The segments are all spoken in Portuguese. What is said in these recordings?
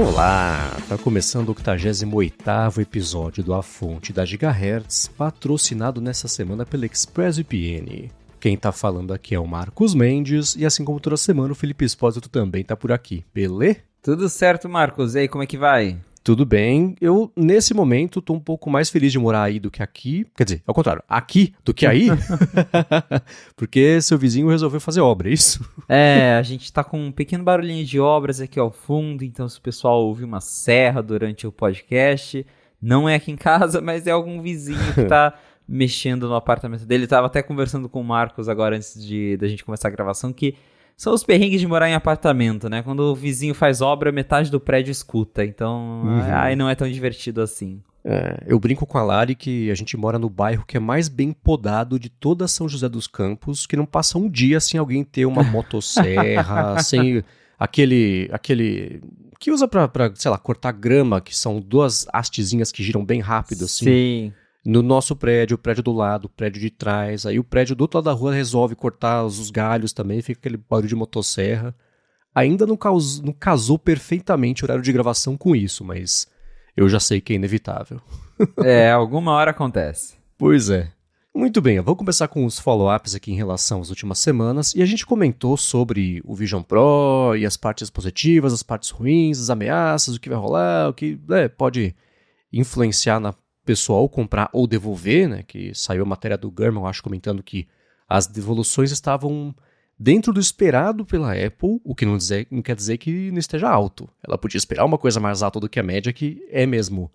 Olá, tá começando o 88º episódio do A Fonte da Gigahertz, patrocinado nessa semana pela ExpressVPN. Quem tá falando aqui é o Marcos Mendes e assim como toda semana o Felipe Espósito também tá por aqui, beleza? Tudo certo, Marcos. E aí, como é que vai? Tudo bem. Eu, nesse momento, tô um pouco mais feliz de morar aí do que aqui. Quer dizer, ao contrário, aqui do que aí. Porque seu vizinho resolveu fazer obra, é isso? É, a gente tá com um pequeno barulhinho de obras aqui ao fundo, então se o pessoal ouvir uma serra durante o podcast, não é aqui em casa, mas é algum vizinho que tá mexendo no apartamento dele. tava até conversando com o Marcos agora antes de da gente começar a gravação que são os perrengues de morar em apartamento, né? Quando o vizinho faz obra, metade do prédio escuta. Então, uhum. aí não é tão divertido assim. É, eu brinco com a Lari que a gente mora no bairro que é mais bem podado de toda São José dos Campos, que não passa um dia sem alguém ter uma motosserra, sem aquele aquele que usa pra, pra, sei lá, cortar grama, que são duas hastezinhas que giram bem rápido, assim. Sim no nosso prédio, o prédio do lado, o prédio de trás. Aí o prédio do outro lado da rua resolve cortar os galhos também, fica aquele barulho de motosserra. Ainda não, caus, não casou perfeitamente o horário de gravação com isso, mas eu já sei que é inevitável. é, alguma hora acontece. Pois é. Muito bem, eu vou começar com os follow-ups aqui em relação às últimas semanas. E a gente comentou sobre o Vision Pro e as partes positivas, as partes ruins, as ameaças, o que vai rolar, o que é, pode influenciar na pessoal comprar ou devolver, né? Que saiu a matéria do German, acho, comentando que as devoluções estavam dentro do esperado pela Apple, o que não, dizer, não quer dizer que não esteja alto. Ela podia esperar uma coisa mais alta do que a média, que é mesmo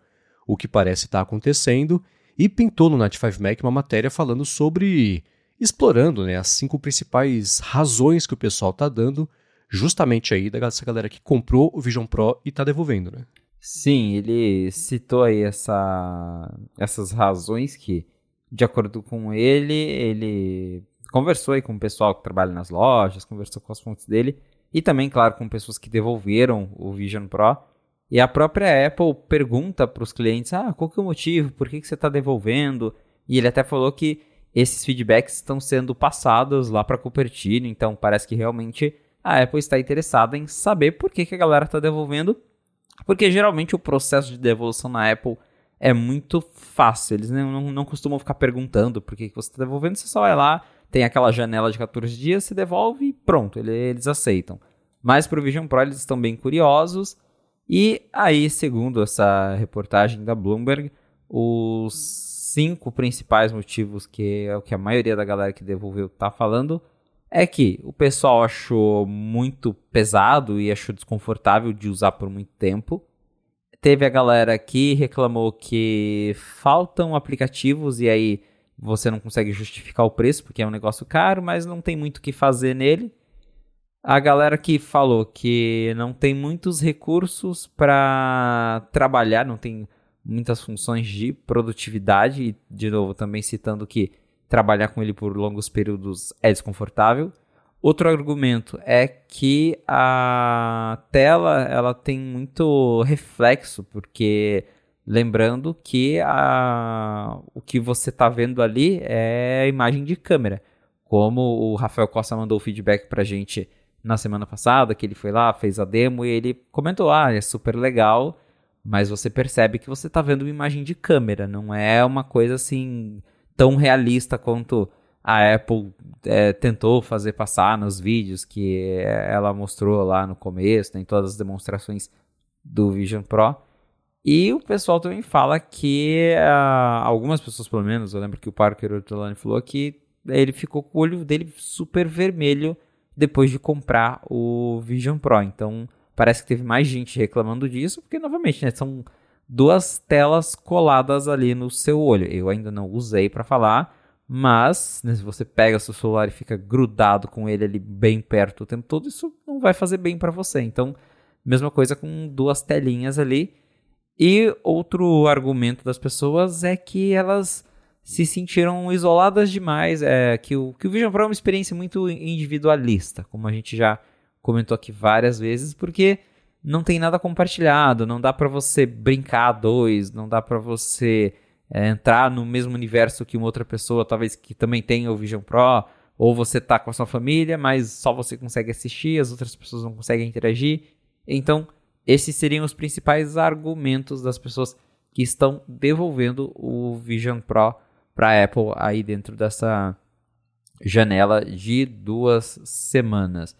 o que parece estar acontecendo, e pintou no Night 5 Mac uma matéria falando sobre explorando né, as cinco principais razões que o pessoal está dando justamente aí dessa galera que comprou o Vision Pro e está devolvendo, né? Sim, ele citou aí essa, essas razões que, de acordo com ele, ele conversou aí com o pessoal que trabalha nas lojas, conversou com as fontes dele e também, claro, com pessoas que devolveram o Vision Pro. E a própria Apple pergunta para os clientes: ah, qual que é o motivo? Por que, que você está devolvendo? E ele até falou que esses feedbacks estão sendo passados lá para Cupertino, então parece que realmente a Apple está interessada em saber por que, que a galera está devolvendo porque geralmente o processo de devolução na Apple é muito fácil. Eles não, não, costumam ficar perguntando por que, você está devolvendo. Você só vai lá, tem aquela janela de 14 dias, você devolve e pronto, eles aceitam. Mas para o Vision Pro eles estão bem curiosos. E aí, segundo essa reportagem da Bloomberg, os cinco principais motivos que é o que a maioria da galera que devolveu está falando é que o pessoal achou muito pesado e achou desconfortável de usar por muito tempo. Teve a galera que reclamou que faltam aplicativos e aí você não consegue justificar o preço porque é um negócio caro, mas não tem muito o que fazer nele. A galera que falou que não tem muitos recursos para trabalhar, não tem muitas funções de produtividade, e de novo também citando que trabalhar com ele por longos períodos é desconfortável. Outro argumento é que a tela ela tem muito reflexo, porque lembrando que a, o que você está vendo ali é a imagem de câmera. Como o Rafael Costa mandou o feedback para a gente na semana passada, que ele foi lá, fez a demo e ele comentou: ah, é super legal, mas você percebe que você está vendo uma imagem de câmera, não é uma coisa assim tão realista quanto a Apple é, tentou fazer passar nos vídeos que ela mostrou lá no começo, né, todas as demonstrações do Vision Pro. E o pessoal também fala que uh, algumas pessoas, pelo menos, eu lembro que o Parker Ortolani falou que ele ficou com o olho dele super vermelho depois de comprar o Vision Pro. Então parece que teve mais gente reclamando disso, porque novamente, né, são duas telas coladas ali no seu olho. Eu ainda não usei para falar, mas né, se você pega seu celular e fica grudado com ele ali bem perto o tempo todo, isso não vai fazer bem para você. Então, mesma coisa com duas telinhas ali. E outro argumento das pessoas é que elas se sentiram isoladas demais, é que o, que o Vision Pro é uma experiência muito individualista, como a gente já comentou aqui várias vezes, porque não tem nada compartilhado, não dá para você brincar dois, não dá para você é, entrar no mesmo universo que uma outra pessoa, talvez que também tenha o Vision Pro, ou você tá com a sua família, mas só você consegue assistir, as outras pessoas não conseguem interagir. Então, esses seriam os principais argumentos das pessoas que estão devolvendo o Vision Pro para a Apple aí dentro dessa janela de duas semanas.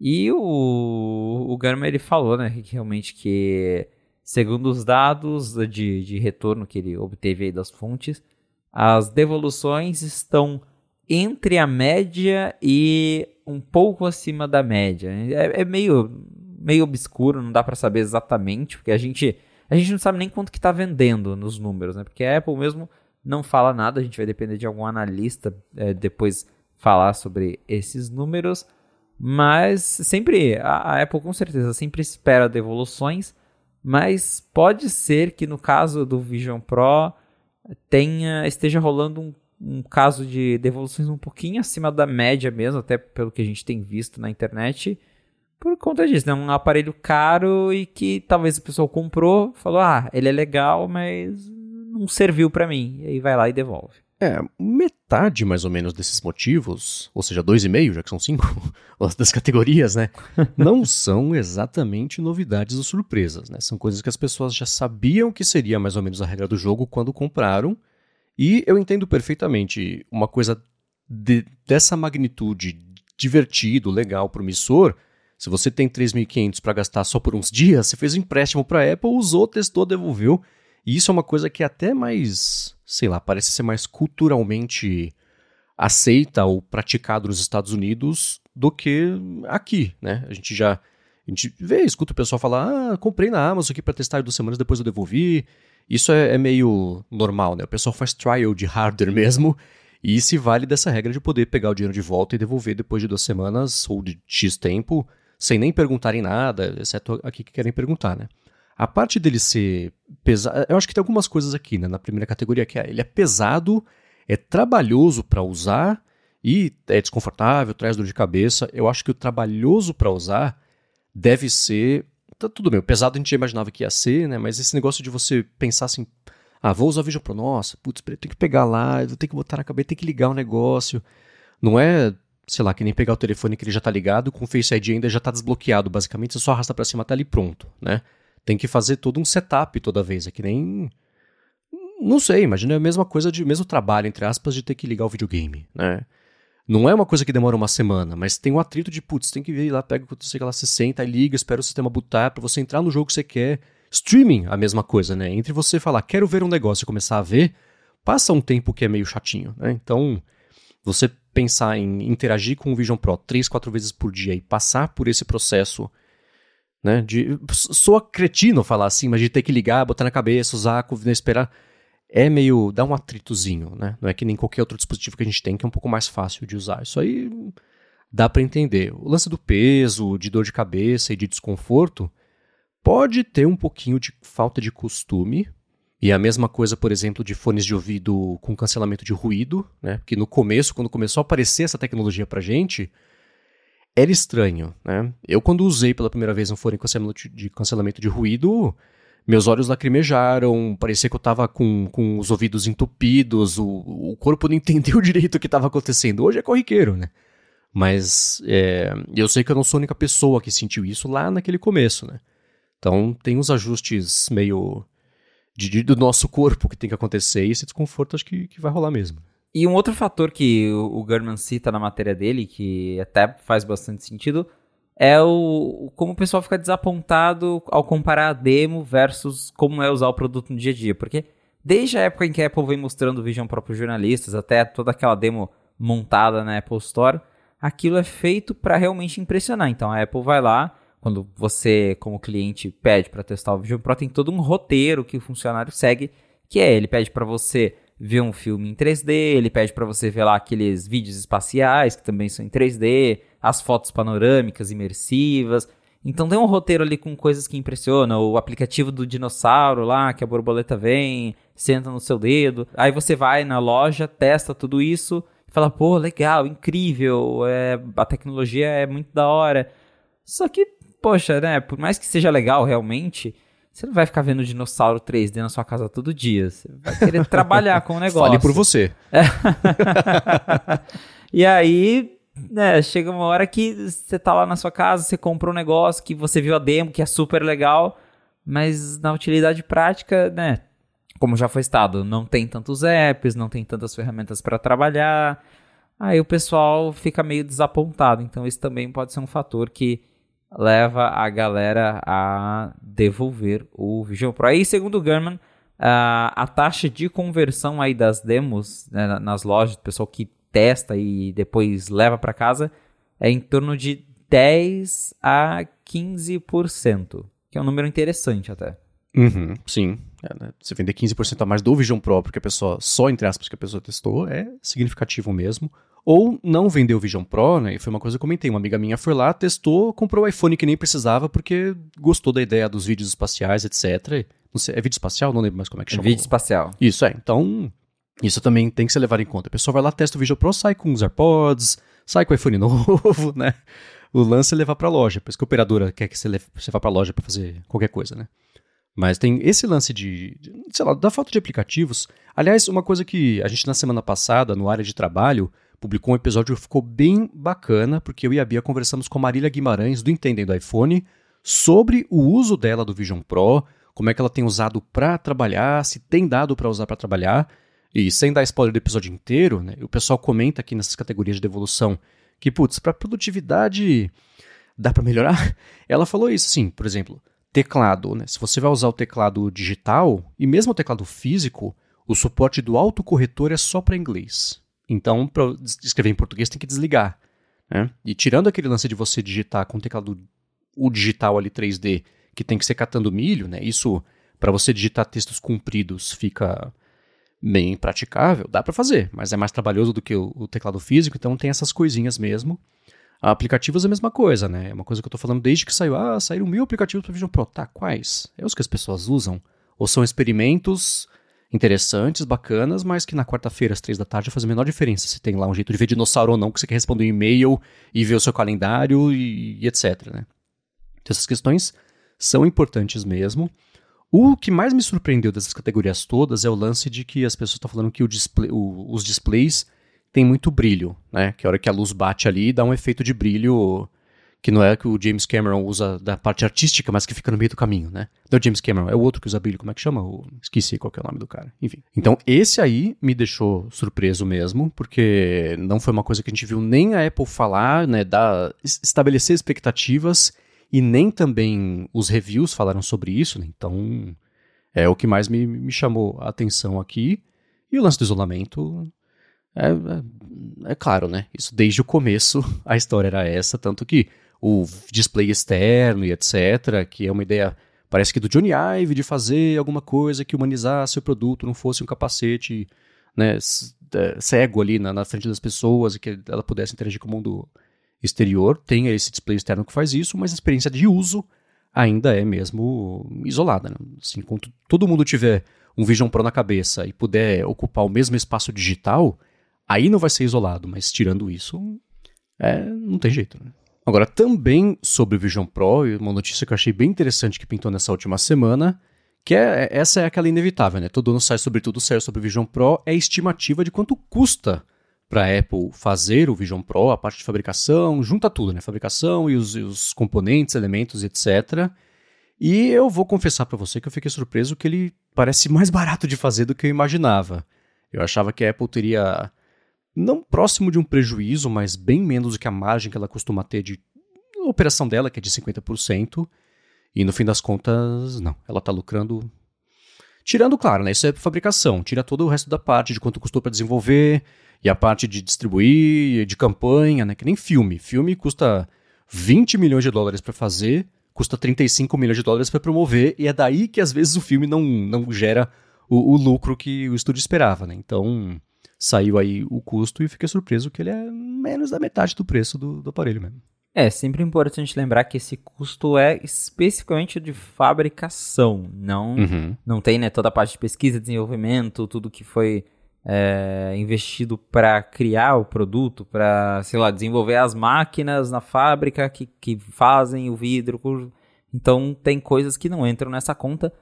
E o, o Garmin ele falou, né, que realmente que segundo os dados de, de retorno que ele obteve das fontes, as devoluções estão entre a média e um pouco acima da média. É, é meio, meio obscuro, não dá para saber exatamente, porque a gente, a gente não sabe nem quanto que está vendendo nos números, né? Porque a Apple mesmo não fala nada, a gente vai depender de algum analista é, depois falar sobre esses números. Mas sempre, a, Apple com certeza sempre espera devoluções, mas pode ser que no caso do Vision Pro tenha esteja rolando um, um caso de devoluções um pouquinho acima da média mesmo, até pelo que a gente tem visto na internet, por conta disso, né? Um aparelho caro e que talvez o pessoal comprou, falou: "Ah, ele é legal, mas não serviu para mim". E aí vai lá e devolve. É, metade mais ou menos desses motivos, ou seja, dois e meio, já que são cinco das categorias, né? não são exatamente novidades ou surpresas, né? São coisas que as pessoas já sabiam que seria mais ou menos a regra do jogo quando compraram. E eu entendo perfeitamente uma coisa de, dessa magnitude, divertido, legal, promissor. Se você tem 3.500 para gastar só por uns dias, você fez um empréstimo para a Apple, usou, testou, devolveu. E isso é uma coisa que é até mais sei lá, parece ser mais culturalmente aceita ou praticado nos Estados Unidos do que aqui, né? A gente já a gente vê, escuta o pessoal falar, ah, comprei na Amazon aqui para testar duas semanas, depois eu devolvi. Isso é, é, meio normal, né? O pessoal faz trial de hardware mesmo e se vale dessa regra de poder pegar o dinheiro de volta e devolver depois de duas semanas ou de X tempo, sem nem perguntarem nada, exceto aqui que querem perguntar, né? A parte dele ser pesado. Eu acho que tem algumas coisas aqui, né? Na primeira categoria, que é ele é pesado, é trabalhoso para usar e é desconfortável, traz dor de cabeça. Eu acho que o trabalhoso para usar deve ser. Tá tudo bem, o pesado a gente já imaginava que ia ser, né? Mas esse negócio de você pensar assim. Ah, vou usar o Vision Pro. Nossa, putz, tem que pegar lá, vou que botar na cabeça, tem que ligar o negócio. Não é, sei lá, que nem pegar o telefone que ele já tá ligado, com o Face ID ainda já tá desbloqueado. Basicamente, você só arrasta para cima, tá ali pronto, né? Tem que fazer todo um setup toda vez. É que nem. Não sei, imagina é a mesma coisa de mesmo trabalho, entre aspas, de ter que ligar o videogame, né? Não é uma coisa que demora uma semana, mas tem um atrito de, putz, tem que vir lá, pega quando você lá, você senta, liga, espera o sistema bootar para você entrar no jogo que você quer. Streaming, a mesma coisa, né? Entre você falar, quero ver um negócio e começar a ver, passa um tempo que é meio chatinho, né? Então, você pensar em interagir com o Vision Pro três, quatro vezes por dia e passar por esse processo né? De, soa cretino falar assim, mas de ter que ligar, botar na cabeça, usar, né, esperar. É meio. dá um atritozinho, né? Não é que nem qualquer outro dispositivo que a gente tem que é um pouco mais fácil de usar. Isso aí dá para entender. O lance do peso, de dor de cabeça e de desconforto pode ter um pouquinho de falta de costume. E a mesma coisa, por exemplo, de fones de ouvido com cancelamento de ruído, né? Porque no começo, quando começou a aparecer essa tecnologia pra gente, era estranho, né? Eu, quando usei pela primeira vez um fone de cancelamento de ruído, meus olhos lacrimejaram, parecia que eu tava com, com os ouvidos entupidos, o, o corpo não entendeu direito o que estava acontecendo. Hoje é corriqueiro, né? Mas é, eu sei que eu não sou a única pessoa que sentiu isso lá naquele começo, né? Então tem uns ajustes meio de, de, do nosso corpo que tem que acontecer e esse desconforto acho que, que vai rolar mesmo. E um outro fator que o, German cita na matéria dele, que até faz bastante sentido, é o como o pessoal fica desapontado ao comparar a demo versus como é usar o produto no dia a dia. Porque desde a época em que a Apple vem mostrando o Vision Pro para jornalistas, até toda aquela demo montada na Apple Store, aquilo é feito para realmente impressionar. Então a Apple vai lá, quando você, como cliente, pede para testar o Vision Pro, tem todo um roteiro que o funcionário segue, que é ele pede para você ver um filme em 3D, ele pede para você ver lá aqueles vídeos espaciais que também são em 3D, as fotos panorâmicas imersivas. Então tem um roteiro ali com coisas que impressionam, o aplicativo do dinossauro lá, que a borboleta vem, senta no seu dedo. Aí você vai na loja, testa tudo isso, fala, pô, legal, incrível, é, a tecnologia é muito da hora. Só que, poxa, né, por mais que seja legal realmente, você não vai ficar vendo dinossauro 3D na sua casa todo dia. Você vai querer trabalhar com o negócio. Fale por você. e aí, né, chega uma hora que você tá lá na sua casa, você comprou um negócio que você viu a demo, que é super legal, mas na utilidade prática, né, como já foi estado, não tem tantos apps, não tem tantas ferramentas para trabalhar, aí o pessoal fica meio desapontado. Então, isso também pode ser um fator que leva a galera a devolver o Vision Pro. Aí, segundo o German, a, a taxa de conversão aí das demos né, nas lojas, do pessoal que testa e depois leva para casa, é em torno de 10 a 15%, que é um número interessante até. Uhum, sim. É, né? Você vender 15% a mais do Vision Pro porque a pessoa, só entre aspas, que a pessoa testou, é significativo mesmo. Ou não vender o Vision Pro, né? E foi uma coisa que eu comentei. Uma amiga minha foi lá, testou, comprou o iPhone que nem precisava porque gostou da ideia dos vídeos espaciais, etc. Não sei, é vídeo espacial? Não lembro mais como é que chama. É vídeo espacial. Isso, é. Então, isso também tem que ser levado em conta. A pessoa vai lá, testa o Vision Pro, sai com os AirPods, sai com o iPhone novo, né? O lance é levar para a loja. Por isso que a operadora quer que você, leve, você vá para a loja para fazer qualquer coisa, né? Mas tem esse lance de, de, sei lá, da falta de aplicativos. Aliás, uma coisa que a gente na semana passada, no área de trabalho, publicou um episódio que ficou bem bacana, porque eu e a Bia conversamos com a Marília Guimarães, do Entendendo iPhone, sobre o uso dela do Vision Pro, como é que ela tem usado para trabalhar, se tem dado para usar para trabalhar. E sem dar spoiler do episódio inteiro, né, o pessoal comenta aqui nessas categorias de devolução que, putz, para produtividade dá para melhorar? Ela falou isso, sim, por exemplo, teclado, né? Se você vai usar o teclado digital e mesmo o teclado físico, o suporte do autocorretor é só para inglês. Então, para escrever em português tem que desligar. Né? E tirando aquele lance de você digitar com o teclado o digital ali 3D, que tem que ser catando milho, né? Isso para você digitar textos compridos fica bem praticável, dá para fazer, mas é mais trabalhoso do que o, o teclado físico, então tem essas coisinhas mesmo. Aplicativos é a mesma coisa, né? É uma coisa que eu estou falando desde que saiu. Ah, saíram mil aplicativos para Vision Pro. Tá, quais? É os que as pessoas usam? Ou são experimentos interessantes, bacanas, mas que na quarta-feira, às três da tarde, faz a menor diferença se tem lá um jeito de ver dinossauro ou não, que você quer responder um e-mail e ver o seu calendário e, e etc, né? Então, essas questões são importantes mesmo. O que mais me surpreendeu dessas categorias todas é o lance de que as pessoas estão falando que display, o, os displays tem muito brilho, né? Que a hora que a luz bate ali dá um efeito de brilho que não é que o James Cameron usa da parte artística, mas que fica no meio do caminho, né? Não é o James Cameron, é o outro que usa brilho, como é que chama? Esqueci qual é o nome do cara. Enfim. Então, esse aí me deixou surpreso mesmo, porque não foi uma coisa que a gente viu nem a Apple falar, né? Da... Estabelecer expectativas e nem também os reviews falaram sobre isso, né? Então, é o que mais me, me chamou a atenção aqui. E o lance do isolamento é, é, é, claro, né? Isso desde o começo a história era essa, tanto que o display externo e etc., que é uma ideia, parece que do Johnny Ive, de fazer alguma coisa que humanizasse o produto, não fosse um capacete né, é, cego ali na, na frente das pessoas e que ela pudesse interagir com o mundo exterior. Tem esse display externo que faz isso, mas a experiência de uso ainda é mesmo isolada. Né? Assim, quando todo mundo tiver um Vision Pro na cabeça e puder ocupar o mesmo espaço digital, Aí não vai ser isolado, mas tirando isso, é, não tem jeito. Né? Agora, também sobre o Vision Pro, uma notícia que eu achei bem interessante que pintou nessa última semana, que é, essa é aquela inevitável, né? Todo ano sai sobre tudo certo sobre o Vision Pro, é estimativa de quanto custa para a Apple fazer o Vision Pro, a parte de fabricação, junta tudo, né? Fabricação e os, e os componentes, elementos, etc. E eu vou confessar para você que eu fiquei surpreso que ele parece mais barato de fazer do que eu imaginava. Eu achava que a Apple teria não próximo de um prejuízo, mas bem menos do que a margem que ela costuma ter de operação dela, que é de 50%. E no fim das contas, não, ela está lucrando. Tirando, claro, né? Isso é fabricação, tira todo o resto da parte de quanto custou para desenvolver e a parte de distribuir, de campanha, né? Que nem filme. Filme custa 20 milhões de dólares para fazer, custa 35 milhões de dólares para promover, e é daí que às vezes o filme não, não gera o, o lucro que o estúdio esperava, né? Então, saiu aí o custo e fiquei surpreso que ele é menos da metade do preço do, do aparelho mesmo. É sempre importante lembrar que esse custo é especificamente de fabricação, não uhum. não tem né, toda a parte de pesquisa, desenvolvimento, tudo que foi é, investido para criar o produto, para sei lá desenvolver as máquinas na fábrica que, que fazem o vidro. Então tem coisas que não entram nessa conta,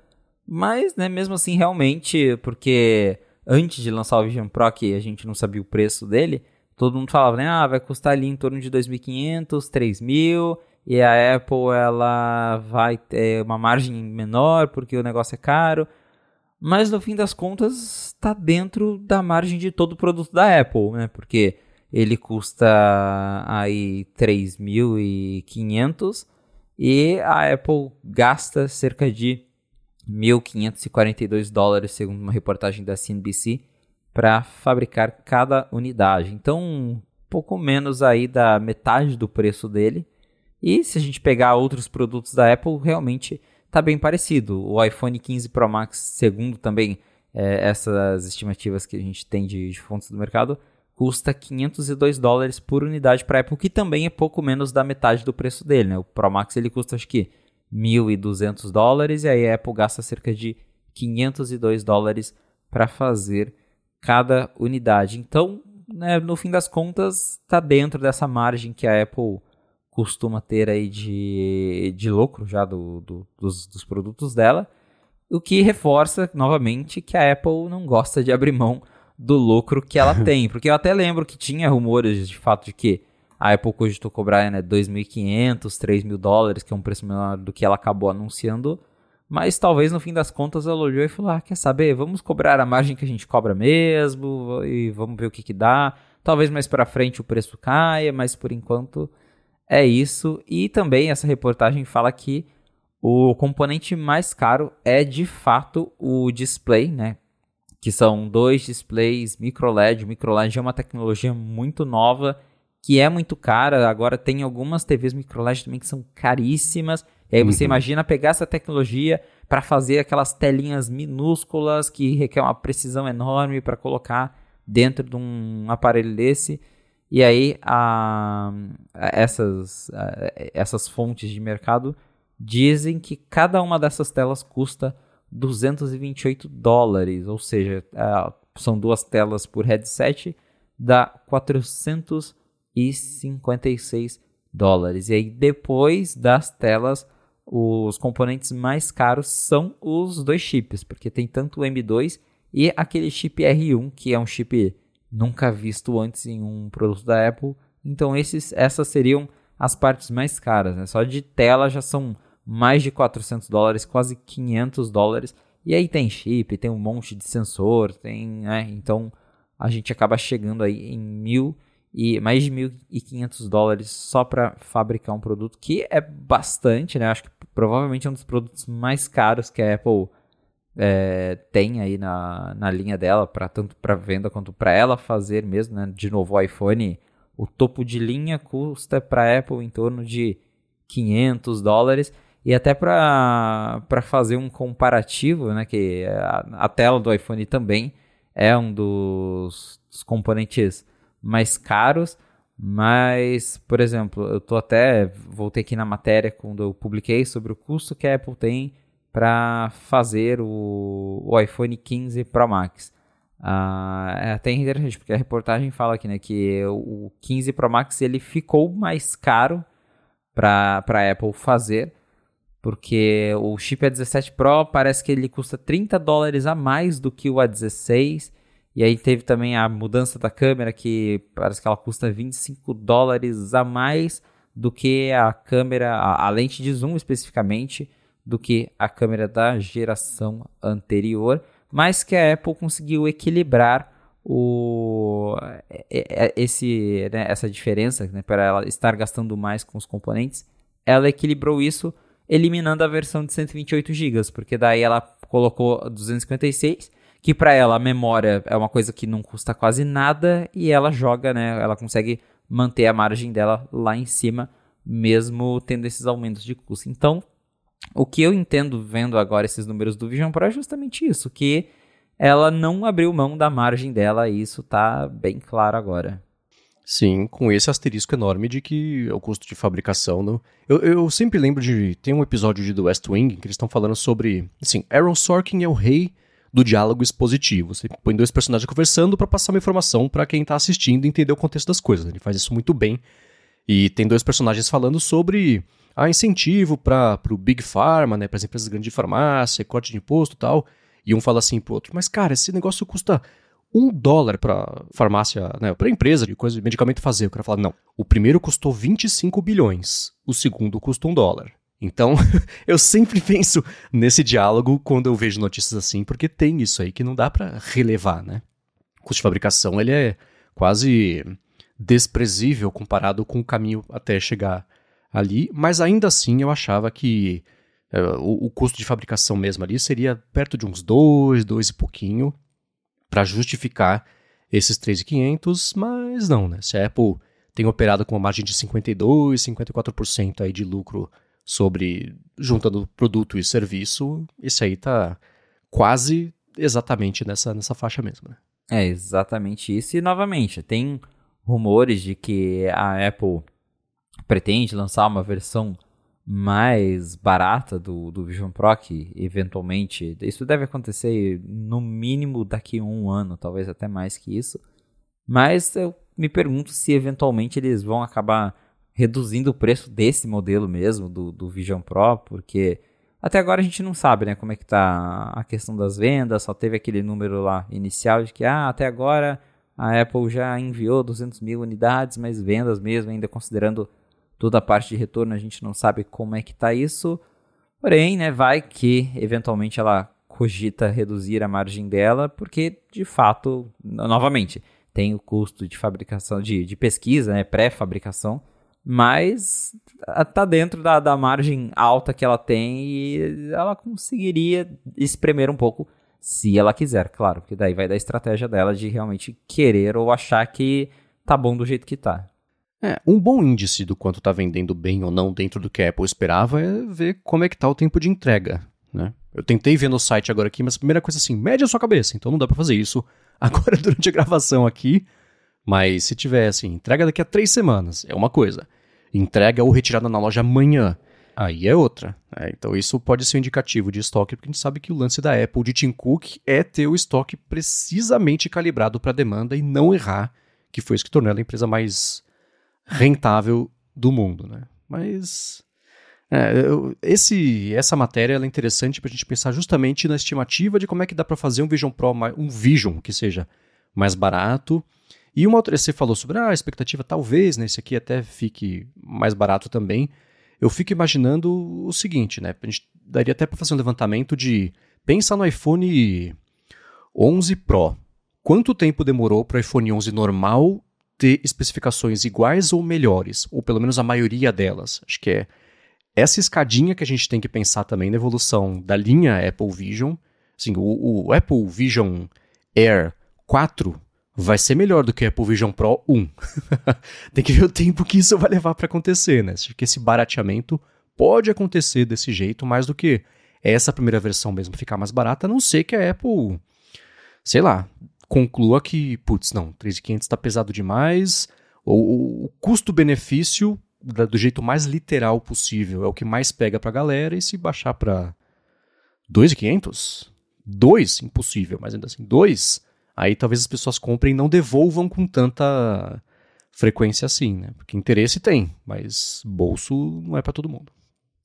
mas né, mesmo assim realmente porque antes de lançar o Vision Pro, que a gente não sabia o preço dele, todo mundo falava, né? Ah, vai custar ali em torno de 2.500, 3.000 e a Apple ela vai ter uma margem menor porque o negócio é caro. Mas no fim das contas está dentro da margem de todo produto da Apple, né? Porque ele custa aí 3.500 e a Apple gasta cerca de 1.542 dólares, segundo uma reportagem da CNBC, para fabricar cada unidade. Então, um pouco menos aí da metade do preço dele. E se a gente pegar outros produtos da Apple, realmente está bem parecido. O iPhone 15 Pro Max, segundo também é, essas estimativas que a gente tem de, de fontes do mercado, custa 502 dólares por unidade para Apple, que também é pouco menos da metade do preço dele. Né? O Pro Max ele custa acho que 1.200 dólares e aí a Apple gasta cerca de 502 dólares para fazer cada unidade. Então, né, no fim das contas, está dentro dessa margem que a Apple costuma ter aí de, de lucro já do, do, dos, dos produtos dela, o que reforça novamente que a Apple não gosta de abrir mão do lucro que ela tem, porque eu até lembro que tinha rumores de fato de que a Apple cogitou cobrar né, 2.500, 3.000 dólares, que é um preço menor do que ela acabou anunciando, mas talvez no fim das contas ela olhou e falou: ah, quer saber? Vamos cobrar a margem que a gente cobra mesmo e vamos ver o que, que dá. Talvez mais para frente o preço caia, mas por enquanto é isso. E também essa reportagem fala que o componente mais caro é de fato o display, né? Que são dois displays micro LED. O micro LED é uma tecnologia muito nova que é muito cara. Agora tem algumas TVs micro LED também que são caríssimas. E aí você uhum. imagina pegar essa tecnologia para fazer aquelas telinhas minúsculas que requer uma precisão enorme para colocar dentro de um aparelho desse. E aí a, a essas, a, essas fontes de mercado dizem que cada uma dessas telas custa 228 dólares, ou seja, são duas telas por headset, dá 456 dólares. E aí depois das telas, os componentes mais caros são os dois chips, porque tem tanto o M2 e aquele chip R1, que é um chip nunca visto antes em um produto da Apple. Então esses, essas seriam as partes mais caras. Né? Só de tela já são mais de 400 dólares, quase 500 dólares. E aí tem chip, tem um monte de sensor, tem, né? Então a gente acaba chegando aí em mil e mais de 1.500 dólares só para fabricar um produto que é bastante, né? Acho que provavelmente é um dos produtos mais caros que a Apple é, tem aí na, na linha dela, para tanto para venda quanto para ela fazer mesmo, né? De novo, o iPhone, o topo de linha custa para a Apple em torno de 500 dólares. E até para fazer um comparativo, né, que a, a, tela do iPhone também é um dos, dos componentes mais caros, mas, por exemplo, eu tô até voltei aqui na matéria quando eu publiquei sobre o custo que a Apple tem para fazer o, o, iPhone 15 Pro Max. Ah, é até interessante, porque a reportagem fala aqui né, que o 15 Pro Max ele ficou mais caro para a Apple fazer, porque o chip A17 Pro parece que ele custa 30 dólares a mais do que o A16. E aí teve também a mudança da câmera, que parece que ela custa 25 dólares a mais do que a câmera, a, a lente de zoom especificamente do que a câmera da geração anterior, mas que a Apple conseguiu equilibrar o, esse, né, essa diferença né, para ela estar gastando mais com os componentes. Ela equilibrou isso eliminando a versão de 128 GB, porque daí ela colocou 256, que para ela a memória é uma coisa que não custa quase nada e ela joga, né, ela consegue manter a margem dela lá em cima mesmo tendo esses aumentos de custo. Então, o que eu entendo vendo agora esses números do Vision Pro é justamente isso, que ela não abriu mão da margem dela e isso tá bem claro agora. Sim, com esse asterisco enorme de que o custo de fabricação. Não... Eu, eu sempre lembro de. Tem um episódio de The West Wing que eles estão falando sobre. Assim, Aaron Sorkin é o rei do diálogo expositivo. Você põe dois personagens conversando para passar uma informação para quem tá assistindo entender o contexto das coisas. Ele faz isso muito bem. E tem dois personagens falando sobre há incentivo para o Big Pharma, né, para as empresas grandes de farmácia, corte de imposto e tal. E um fala assim pro outro, mas cara, esse negócio custa um dólar para farmácia, né, para empresa de coisa de medicamento fazer. O cara fala, não, o primeiro custou 25 bilhões, o segundo custa um dólar. Então, eu sempre penso nesse diálogo quando eu vejo notícias assim, porque tem isso aí que não dá para relevar, né? O custo de fabricação, ele é quase desprezível comparado com o caminho até chegar ali, mas ainda assim eu achava que é, o, o, custo de fabricação mesmo ali seria perto de uns dois, dois e pouquinho para justificar esses 3.500, mas não, né? Se a Apple tem operado com uma margem de 52, 54% aí de lucro sobre juntando produto e serviço, isso aí tá quase exatamente nessa, nessa faixa mesmo, né? É exatamente isso. E novamente, tem rumores de que a Apple pretende lançar uma versão mais barata do, do Vision Pro, que eventualmente. Isso deve acontecer no mínimo daqui a um ano, talvez até mais que isso. Mas eu me pergunto se eventualmente eles vão acabar reduzindo o preço desse modelo mesmo, do, do Vision Pro, porque até agora a gente não sabe né, como é que tá a questão das vendas, só teve aquele número lá inicial de que ah, até agora a Apple já enviou 200 mil unidades, mas vendas mesmo, ainda considerando toda a parte de retorno, a gente não sabe como é que está isso. Porém, né, vai que eventualmente ela cogita reduzir a margem dela, porque de fato, novamente, tem o custo de fabricação, de, de pesquisa, né, pré-fabricação, mas está dentro da, da margem alta que ela tem e ela conseguiria espremer um pouco se ela quiser, claro, porque daí vai da estratégia dela de realmente querer ou achar que tá bom do jeito que tá. É, um bom índice do quanto está vendendo bem ou não dentro do que a Apple esperava é ver como é que tá o tempo de entrega, né? Eu tentei ver no site agora aqui, mas a primeira coisa assim, mede a sua cabeça, então não dá para fazer isso agora durante a gravação aqui, mas se tiver assim, entrega daqui a três semanas, é uma coisa. Entrega ou retirada na loja amanhã, aí é outra. Né? Então isso pode ser um indicativo de estoque, porque a gente sabe que o lance da Apple de Tim Cook é ter o estoque precisamente calibrado para a demanda e não errar, que foi isso que tornou ela a empresa mais rentável do mundo, né? Mas é, eu, esse, essa matéria é interessante para a gente pensar justamente na estimativa de como é que dá para fazer um Vision Pro, um Vision que seja mais barato. E uma outra, você falou sobre ah, a expectativa, talvez, né, esse aqui até fique mais barato também. Eu fico imaginando o seguinte, né? A gente daria até para fazer um levantamento de pensa no iPhone 11 Pro. Quanto tempo demorou para o iPhone 11 normal ter especificações iguais ou melhores, ou pelo menos a maioria delas. Acho que é essa escadinha que a gente tem que pensar também na evolução da linha Apple Vision. Assim, o, o Apple Vision Air 4 vai ser melhor do que o Apple Vision Pro 1. tem que ver o tempo que isso vai levar para acontecer, né? Acho que esse barateamento pode acontecer desse jeito mais do que essa primeira versão mesmo ficar mais barata, a não ser que a Apple, sei lá, conclua que, putz, não, 3.500 está pesado demais, ou o custo-benefício do jeito mais literal possível é o que mais pega para a galera, e se baixar para 2.500, 2, impossível, mas ainda assim, 2, aí talvez as pessoas comprem e não devolvam com tanta frequência assim, né? Porque interesse tem, mas bolso não é para todo mundo.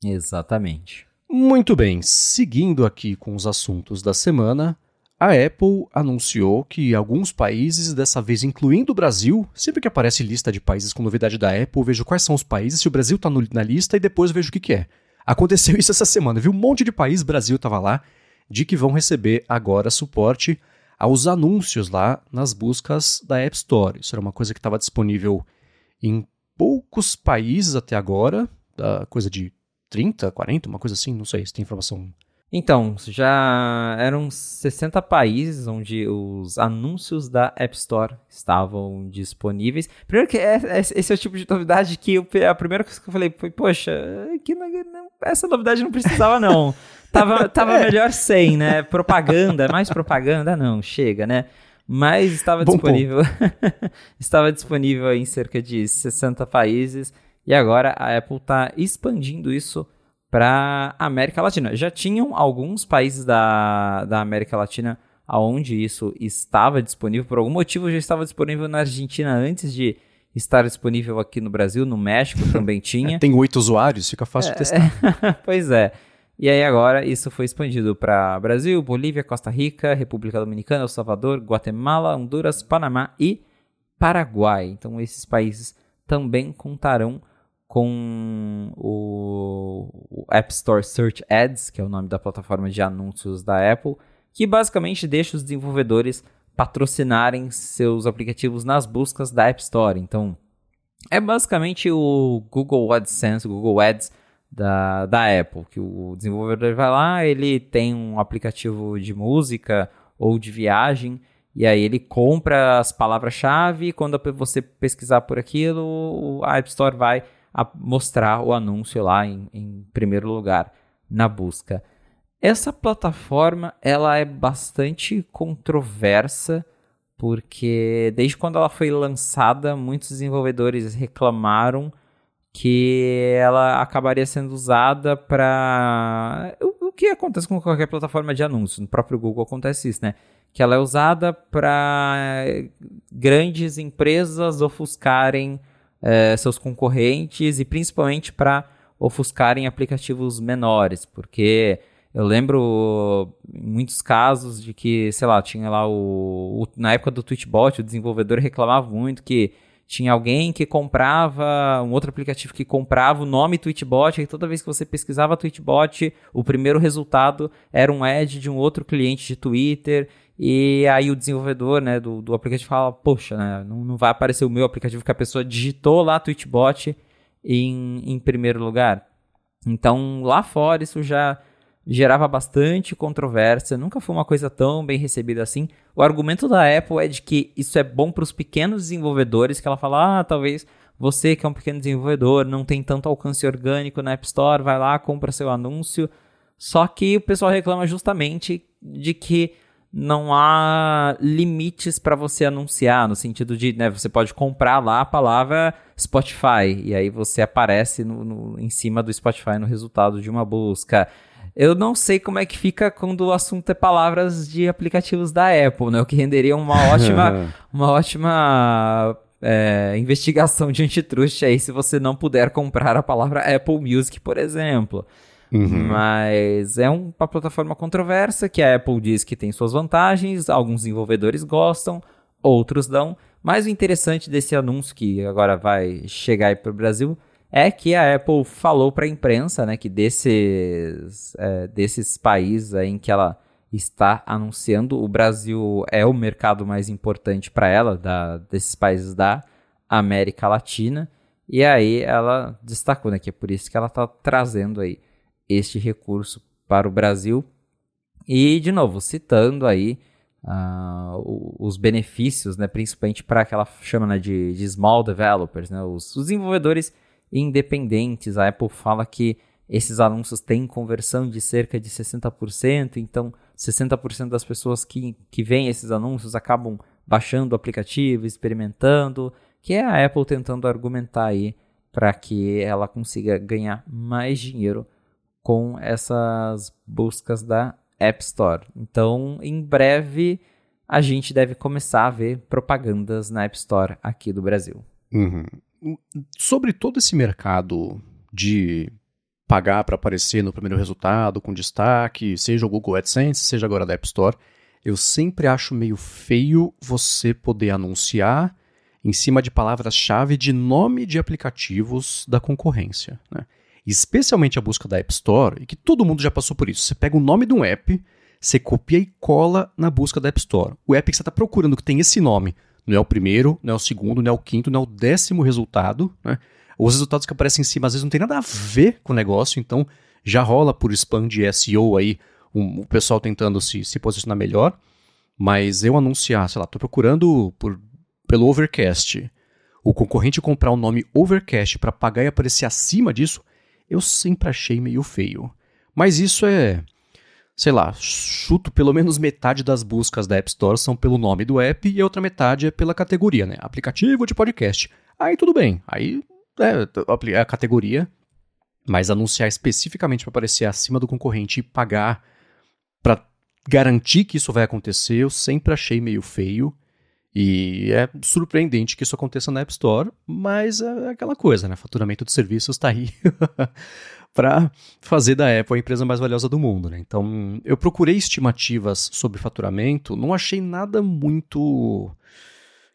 Exatamente. Muito bem, seguindo aqui com os assuntos da semana, a Apple anunciou que alguns países, dessa vez incluindo o Brasil, sempre que aparece lista de países com novidade da Apple, vejo quais são os países, se o Brasil está na lista e depois vejo o que, que é. Aconteceu isso essa semana, viu? Um monte de país, Brasil estava lá, de que vão receber agora suporte aos anúncios lá nas buscas da App Store. Isso era uma coisa que estava disponível em poucos países até agora, coisa de 30, 40, uma coisa assim, não sei se tem informação então, já eram 60 países onde os anúncios da App Store estavam disponíveis. Primeiro que é, é, esse é o tipo de novidade que eu, a primeira coisa que eu falei foi, poxa, que não, essa novidade não precisava não. tava tava é. melhor sem, né? Propaganda, mais propaganda, não, chega, né? Mas estava Bom disponível. estava disponível em cerca de 60 países e agora a Apple está expandindo isso para a América Latina. Já tinham alguns países da, da América Latina onde isso estava disponível, por algum motivo já estava disponível na Argentina antes de estar disponível aqui no Brasil, no México também tinha. Tem oito usuários, fica fácil de testar. pois é. E aí agora isso foi expandido para Brasil, Bolívia, Costa Rica, República Dominicana, El Salvador, Guatemala, Honduras, Panamá e Paraguai. Então esses países também contarão com o, App Store Search Ads, que é o nome da plataforma de anúncios da Apple, que basicamente deixa os desenvolvedores patrocinarem seus aplicativos nas buscas da App Store. Então, é basicamente o Google AdSense, Google Ads da, da Apple, que o desenvolvedor vai lá, ele tem um aplicativo de música ou de viagem, e aí ele compra as palavras-chave, e quando você pesquisar por aquilo, a App Store vai mostrar o anúncio lá em, em primeiro lugar na busca. Essa plataforma ela é bastante controversa porque desde quando ela foi lançada, muitos desenvolvedores reclamaram que ela acabaria sendo usada para o, que acontece com qualquer plataforma de anúncios. No próprio Google acontece isso, né? Que ela é usada para grandes empresas ofuscarem é, seus concorrentes e principalmente para ofuscarem aplicativos menores, porque eu lembro muitos casos de que, sei lá, tinha lá o, o na época do Tweetbot, o desenvolvedor reclamava muito que tinha alguém que comprava, um outro aplicativo que comprava o nome Tweetbot, e toda vez que você pesquisava Tweetbot, o primeiro resultado era um ad de um outro cliente de Twitter, e aí o desenvolvedor né, do, do aplicativo fala, poxa, né, não, não vai aparecer o meu aplicativo que a pessoa digitou lá Tweetbot em, em primeiro lugar. Então, lá fora isso já gerava bastante controvérsia, nunca foi uma coisa tão bem recebida assim. O argumento da Apple é de que isso é bom para os pequenos desenvolvedores, que ela fala, ah, talvez você que é um pequeno desenvolvedor, não tem tanto alcance orgânico na App Store, vai lá, compra seu anúncio. Só que o pessoal reclama justamente de que não há limites para você anunciar, no sentido de, né, você pode comprar lá a palavra Spotify, e aí você aparece no, no, em cima do Spotify no resultado de uma busca. Eu não sei como é que fica quando o assunto é palavras de aplicativos da Apple, né? O que renderia uma ótima, uma ótima é, investigação de antitruste aí se você não puder comprar a palavra Apple Music, por exemplo. Uhum. Mas é uma plataforma controversa que a Apple diz que tem suas vantagens, alguns desenvolvedores gostam, outros não. Mas o interessante desse anúncio que agora vai chegar aí para o Brasil é que a Apple falou para a imprensa, né, que desses, é, desses países em que ela está anunciando, o Brasil é o mercado mais importante para ela, da, desses países da América Latina. E aí ela destacou, né, que é por isso que ela está trazendo aí este recurso para o Brasil. E, de novo, citando aí uh, os benefícios, né, principalmente para aquela chama né, de, de small developers, né, os, os desenvolvedores independentes. A Apple fala que esses anúncios têm conversão de cerca de 60%, então 60% das pessoas que, que veem esses anúncios acabam baixando o aplicativo, experimentando, que é a Apple tentando argumentar aí para que ela consiga ganhar mais dinheiro com essas buscas da App Store. Então, em breve, a gente deve começar a ver propagandas na App Store aqui do Brasil. Uhum sobre todo esse mercado de pagar para aparecer no primeiro resultado com destaque, seja o Google AdSense, seja agora da App Store, eu sempre acho meio feio você poder anunciar em cima de palavras-chave de nome de aplicativos da concorrência. Né? Especialmente a busca da App Store, e que todo mundo já passou por isso. Você pega o nome de um app, você copia e cola na busca da App Store. O app que você está procurando que tem esse nome não é o primeiro, não é o segundo, não é o quinto, não é o décimo resultado. Né? Os resultados que aparecem em cima às vezes não tem nada a ver com o negócio, então já rola por spam de SEO aí, um, o pessoal tentando se, se posicionar melhor. Mas eu anunciar, sei lá, estou procurando por, pelo Overcast, o concorrente comprar o nome Overcast para pagar e aparecer acima disso, eu sempre achei meio feio. Mas isso é sei lá, chuto pelo menos metade das buscas da App Store são pelo nome do app e a outra metade é pela categoria, né? Aplicativo de podcast. Aí tudo bem, aí é, é a categoria, mas anunciar especificamente para aparecer acima do concorrente e pagar para garantir que isso vai acontecer, eu sempre achei meio feio. E é surpreendente que isso aconteça na App Store, mas é aquela coisa, né? Faturamento de serviços está aí para fazer da Apple a empresa mais valiosa do mundo, né? Então, eu procurei estimativas sobre faturamento, não achei nada muito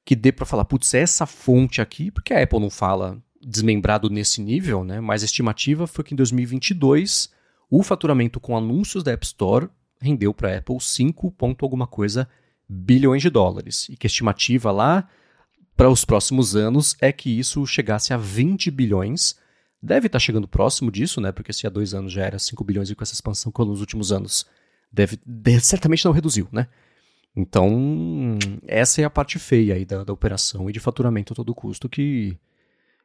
que dê para falar, putz, é essa fonte aqui, porque a Apple não fala desmembrado nesse nível, né? Mas a estimativa foi que em 2022 o faturamento com anúncios da App Store rendeu para a Apple 5 ponto alguma coisa de dólares. E que a estimativa lá para os próximos anos é que isso chegasse a 20 bilhões. Deve estar tá chegando próximo disso, né? Porque se há dois anos já era 5 bilhões e com essa expansão que nos últimos anos deve, deve, certamente não reduziu, né? Então, essa é a parte feia aí da, da operação e de faturamento a todo custo que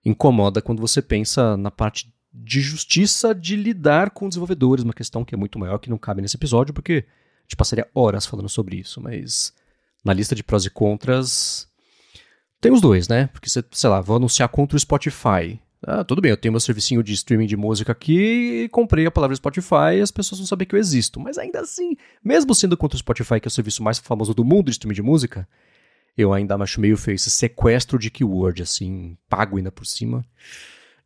incomoda quando você pensa na parte de justiça de lidar com desenvolvedores, uma questão que é muito maior que não cabe nesse episódio, porque a gente passaria horas falando sobre isso, mas na lista de prós e contras tem os dois, né? Porque você, sei lá, vou anunciar contra o Spotify. Ah, tudo bem, eu tenho meu servicinho de streaming de música aqui e comprei a palavra Spotify e as pessoas não sabem que eu existo. Mas ainda assim, mesmo sendo contra o Spotify, que é o serviço mais famoso do mundo de streaming de música, eu ainda acho meio feio esse sequestro de keyword, assim, pago ainda por cima.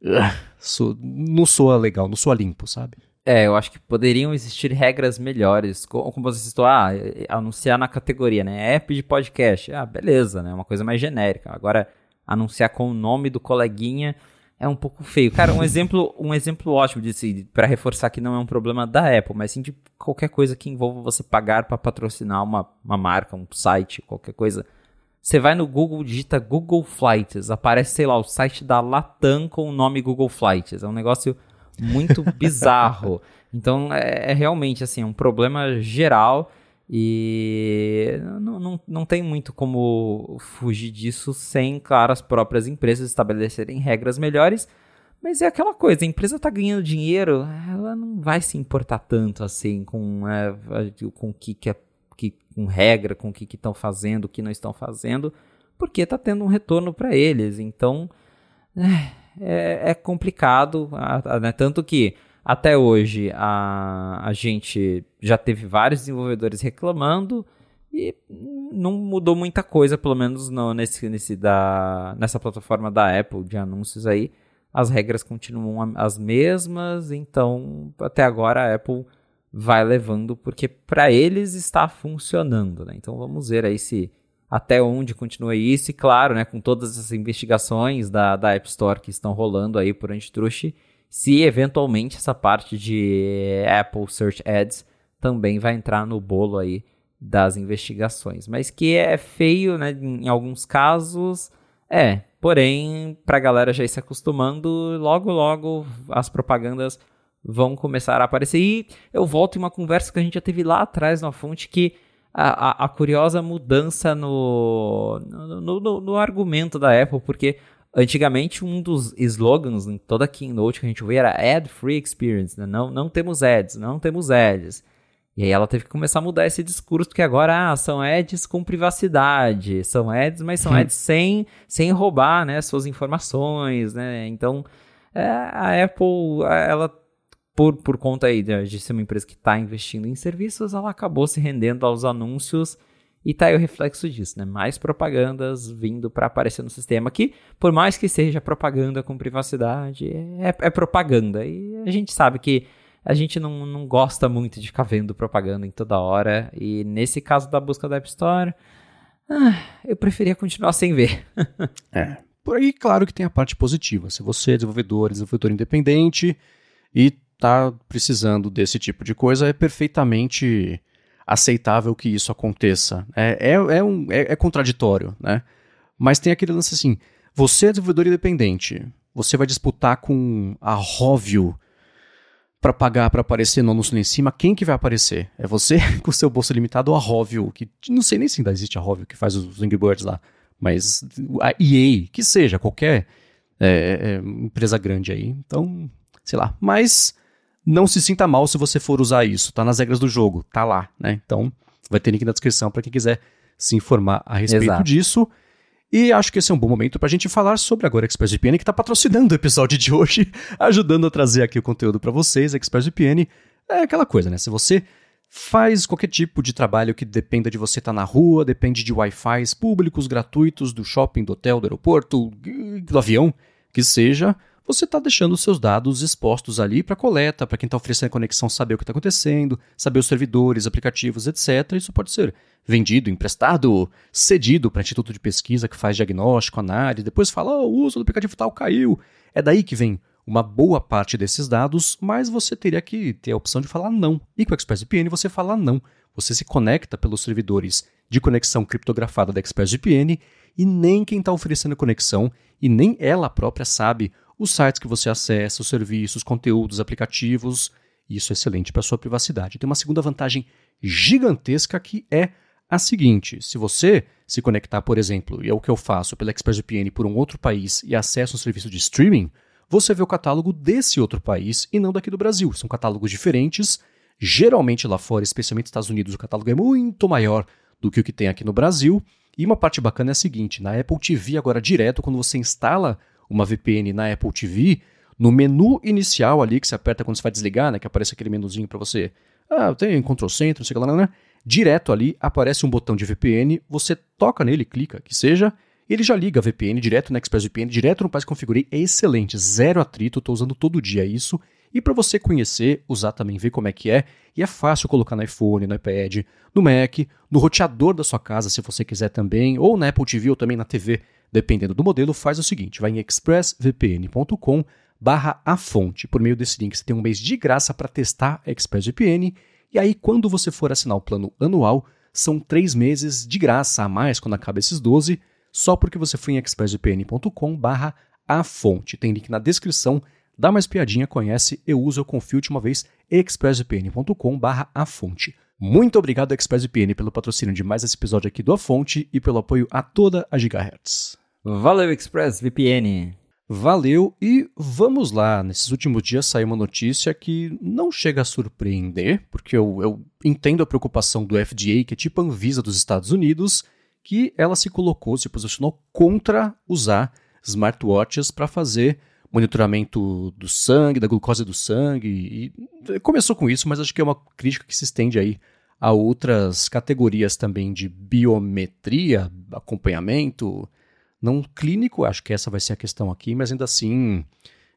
Uh, sou, não soa legal, não soa limpo, sabe? É, eu acho que poderiam existir regras melhores. Como você citou, ah, anunciar na categoria, né? App de podcast. Ah, beleza, né? Uma coisa mais genérica. Agora, anunciar com o nome do coleguinha é um pouco feio. Cara, um exemplo, um exemplo ótimo disso, para reforçar que não é um problema da Apple, mas sim de qualquer coisa que envolva você pagar para patrocinar uma, uma marca, um site, qualquer coisa. Você vai no Google, digita Google Flights, aparece, sei lá, o site da Latam com o nome Google Flights. É um negócio muito bizarro. Então, é, é, realmente, assim, um problema geral e não, não, não tem muito como fugir disso sem, claro, as próprias empresas estabelecerem regras melhores. Mas é aquela coisa, a empresa está ganhando dinheiro, ela não vai se importar tanto assim com, é, com o que, que é que, com regra, com o que estão fazendo, o que não estão fazendo, porque está tendo um retorno para eles. Então é, é, é complicado, né? tanto que até hoje a, a gente já teve vários desenvolvedores reclamando e não mudou muita coisa, pelo menos no, nesse, nesse da, nessa plataforma da Apple de anúncios aí. As regras continuam as mesmas, então até agora a Apple vai levando, porque para eles está funcionando, né? Então vamos ver aí se até onde continua isso, e claro, né, com todas essas investigações da, da App Store que estão rolando aí por antitruste, se eventualmente essa parte de Apple Search Ads também vai entrar no bolo aí das investigações. Mas que é feio, né, em alguns casos, é. Porém, para a galera já ir se acostumando, logo logo as propagandas vão começar a aparecer. E eu volto em uma conversa que a gente já teve lá atrás na fonte que a, a, a curiosa mudança no no, no, no, argumento da Apple, porque antigamente um dos slogans em toda a keynote que a gente vê era Ad Free Experience, né? não, não temos ads, não temos ads. E aí ela teve que começar a mudar esse discurso, porque agora ah, são ads com privacidade, são ads, mas são hum. ads sem, sem roubar né, suas informações, né? Então, é, a Apple, ela por, por conta aí de, de ser uma empresa que está investindo em serviços, ela acabou se rendendo aos anúncios e tá aí o reflexo disso, né? Mais propagandas vindo para aparecer no sistema que, por mais que seja propaganda com privacidade, é, é, propaganda. E a gente sabe que a gente não, não gosta muito de ficar vendo propaganda em toda hora. E nesse caso da busca da App Store, ah, eu preferia continuar sem ver. é. Por aí, claro que tem a parte positiva. Se você é desenvolvedor, desenvolvedor independente e está precisando desse tipo de coisa, é perfeitamente aceitável que isso aconteça. É, é, é, um, é, é contraditório, né? Mas tem aquele lance assim: você é desenvolvedor independente, você vai disputar com a Rovio para pagar para aparecer no anúncio lá em cima, quem que vai aparecer? É você com o seu bolso limitado ou a Rovio, que não sei nem se ainda existe a Rovio que faz os Angry Birds lá, mas a EA, que seja, qualquer é, é, empresa grande aí. Então, sei lá. Mas não se sinta mal se você for usar isso, tá nas regras do jogo, tá lá, né? Então, vai ter link na descrição para quem quiser se informar a respeito Exato. disso. E acho que esse é um bom momento para a gente falar sobre agora ExpressVPN, que está patrocinando o episódio de hoje, ajudando a trazer aqui o conteúdo para vocês. ExpressVPN é aquela coisa, né? Se você faz qualquer tipo de trabalho que dependa de você estar tá na rua, depende de Wi-Fi públicos, gratuitos, do shopping, do hotel, do aeroporto, do avião, que seja, você está deixando seus dados expostos ali para coleta, para quem está oferecendo a conexão saber o que está acontecendo, saber os servidores, aplicativos, etc. Isso pode ser vendido, emprestado, cedido para instituto de pesquisa que faz diagnóstico, análise, depois fala, oh, o uso do aplicativo tal caiu. É daí que vem uma boa parte desses dados, mas você teria que ter a opção de falar não. E com o ExpressVPN você fala não. Você se conecta pelos servidores de conexão criptografada da ExpressVPN e nem quem está oferecendo conexão e nem ela própria sabe os sites que você acessa, os serviços, conteúdos, aplicativos. Isso é excelente para sua privacidade. Tem uma segunda vantagem gigantesca que é a seguinte: se você se conectar, por exemplo, e é o que eu faço pela ExpressVPN por um outro país e acessa um serviço de streaming, você vê o catálogo desse outro país e não daqui do Brasil. São catálogos diferentes. Geralmente lá fora, especialmente nos Estados Unidos, o catálogo é muito maior do que o que tem aqui no Brasil. E uma parte bacana é a seguinte: na Apple TV, agora direto, quando você instala uma VPN na Apple TV, no menu inicial ali que você aperta quando você vai desligar, né, que aparece aquele menuzinho para você. Ah, tem Ctrl Center, não sei lá, né? Direto ali aparece um botão de VPN, você toca nele, clica, que seja, ele já liga a VPN direto no ExpressVPN, direto no País Configurei, é excelente, zero atrito, estou usando todo dia isso. E para você conhecer, usar também, ver como é que é, e é fácil colocar no iPhone, no iPad, no Mac, no roteador da sua casa, se você quiser também, ou na Apple TV ou também na TV, dependendo do modelo, faz o seguinte, vai em expressvpn.com barra a fonte. Por meio desse link você tem um mês de graça para testar a ExpressVPN, e aí quando você for assinar o plano anual, são três meses de graça a mais quando acaba esses 12, só porque você foi em expressvpn.com barra a fonte. Tem link na descrição. Dá mais piadinha, conhece, eu uso, eu confio de uma vez, expressvpn.com barra a fonte. Muito obrigado, ExpressVPN, pelo patrocínio de mais esse episódio aqui do A Fonte e pelo apoio a toda a Gigahertz. Valeu, ExpressVPN! Valeu e vamos lá. Nesses últimos dias saiu uma notícia que não chega a surpreender, porque eu, eu entendo a preocupação do FDA, que é tipo a Anvisa dos Estados Unidos, que ela se colocou, se posicionou contra usar smartwatches para fazer monitoramento do sangue, da glucose do sangue. E começou com isso, mas acho que é uma crítica que se estende aí a outras categorias também de biometria, acompanhamento, não clínico, acho que essa vai ser a questão aqui, mas ainda assim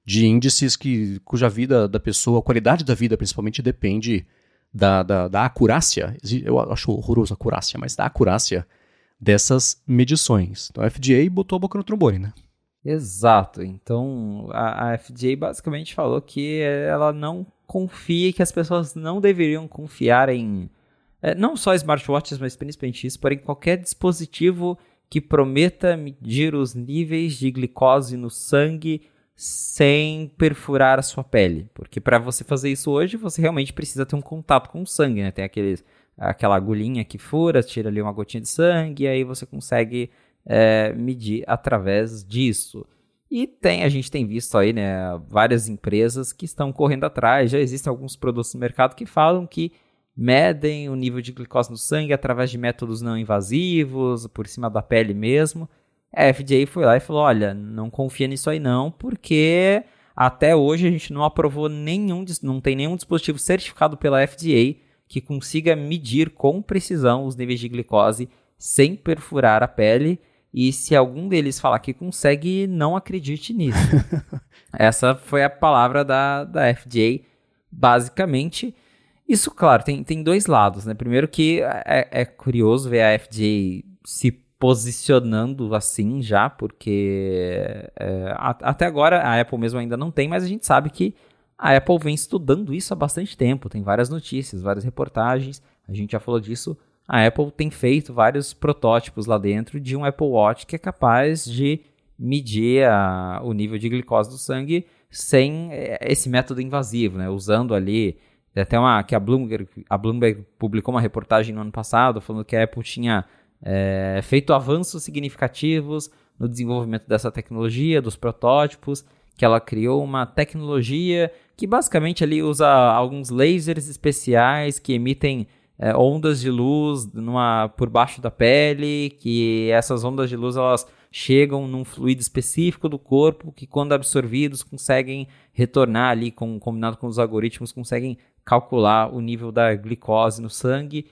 de índices que, cuja vida da pessoa, a qualidade da vida principalmente depende da, da, da acurácia, eu acho horroroso a acurácia, mas da acurácia dessas medições. Então a FDA botou a boca no trombone, né? Exato. Então a, a FDA basicamente falou que ela não confia que as pessoas não deveriam confiar em é, não só smartwatches, mas principalmente isso, porém qualquer dispositivo que prometa medir os níveis de glicose no sangue sem perfurar a sua pele. Porque para você fazer isso hoje, você realmente precisa ter um contato com o sangue, né? Tem aqueles aquela agulhinha que fura, tira ali uma gotinha de sangue, e aí você consegue é, medir através disso. E tem, a gente tem visto aí, né, várias empresas que estão correndo atrás. Já existem alguns produtos no mercado que falam que medem o nível de glicose no sangue através de métodos não invasivos, por cima da pele mesmo. A FDA foi lá e falou: olha, não confia nisso aí não, porque até hoje a gente não aprovou nenhum, não tem nenhum dispositivo certificado pela FDA que consiga medir com precisão os níveis de glicose sem perfurar a pele. E se algum deles falar que consegue, não acredite nisso. Essa foi a palavra da, da FDA, basicamente. Isso, claro, tem, tem dois lados, né? Primeiro que é, é curioso ver a FDA se posicionando assim já, porque é, até agora a Apple mesmo ainda não tem, mas a gente sabe que a Apple vem estudando isso há bastante tempo, tem várias notícias, várias reportagens, a gente já falou disso. A Apple tem feito vários protótipos lá dentro de um Apple Watch que é capaz de medir a, o nível de glicose do sangue sem eh, esse método invasivo, né? Usando ali até uma que a Bloomberg, a Bloomberg publicou uma reportagem no ano passado falando que a Apple tinha é, feito avanços significativos no desenvolvimento dessa tecnologia, dos protótipos, que ela criou uma tecnologia que basicamente ali usa alguns lasers especiais que emitem é, ondas de luz numa, por baixo da pele, que essas ondas de luz elas chegam num fluido específico do corpo que, quando absorvidos, conseguem retornar ali, com, combinado com os algoritmos, conseguem calcular o nível da glicose no sangue.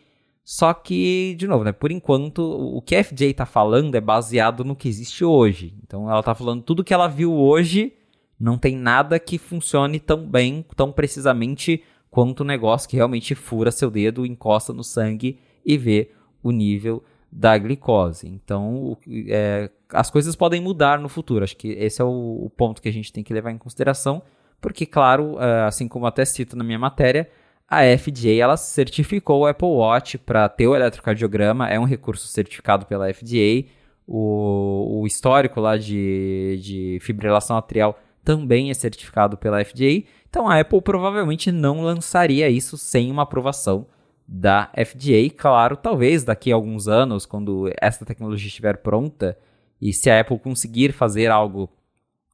Só que, de novo, né, por enquanto, o que a FDA está falando é baseado no que existe hoje. Então, ela está falando tudo que ela viu hoje, não tem nada que funcione tão bem, tão precisamente quanto o negócio que realmente fura seu dedo, encosta no sangue e vê o nível da glicose. Então, é, as coisas podem mudar no futuro. Acho que esse é o, o, ponto que a gente tem que levar em consideração, porque, claro, é, assim como até cito na minha matéria, a FDA ela certificou o Apple Watch para ter o eletrocardiograma, é um recurso certificado pela FDA. O, o histórico lá de, de fibrilação atrial também é certificado pela FDA. Então a Apple provavelmente não lançaria isso sem uma aprovação da FDA. Claro, talvez daqui a alguns anos, quando essa tecnologia estiver pronta, e se a Apple conseguir fazer algo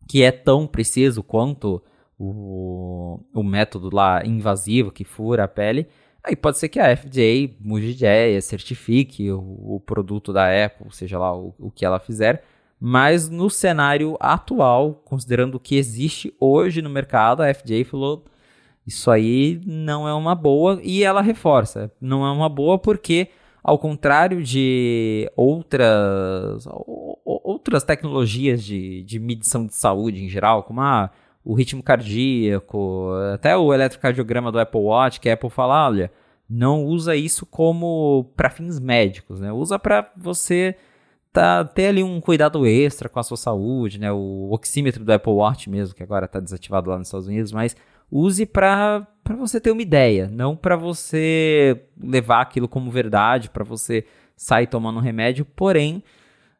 que é tão preciso quanto o, o método lá invasivo que fura a pele, aí pode ser que a FDA mude de ideia, certifique o, o, produto da Apple, seja lá o, o que ela fizer. Mas no cenário atual, considerando o que existe hoje no mercado, a FDA falou: isso aí não é uma boa, e ela reforça, não é uma boa porque, ao contrário de outras, outras tecnologias de, de medição de saúde em geral, como a, o ritmo cardíaco, até o eletrocardiograma do Apple Watch, que a Apple fala, olha, não usa isso como para fins médicos, né? Usa para você tá, ter ali um cuidado extra com a sua saúde, né? O oxímetro do Apple Watch mesmo, que agora está desativado lá nos Estados Unidos, mas use para você ter uma ideia, não para você levar aquilo como verdade, para você sair tomando um remédio, porém,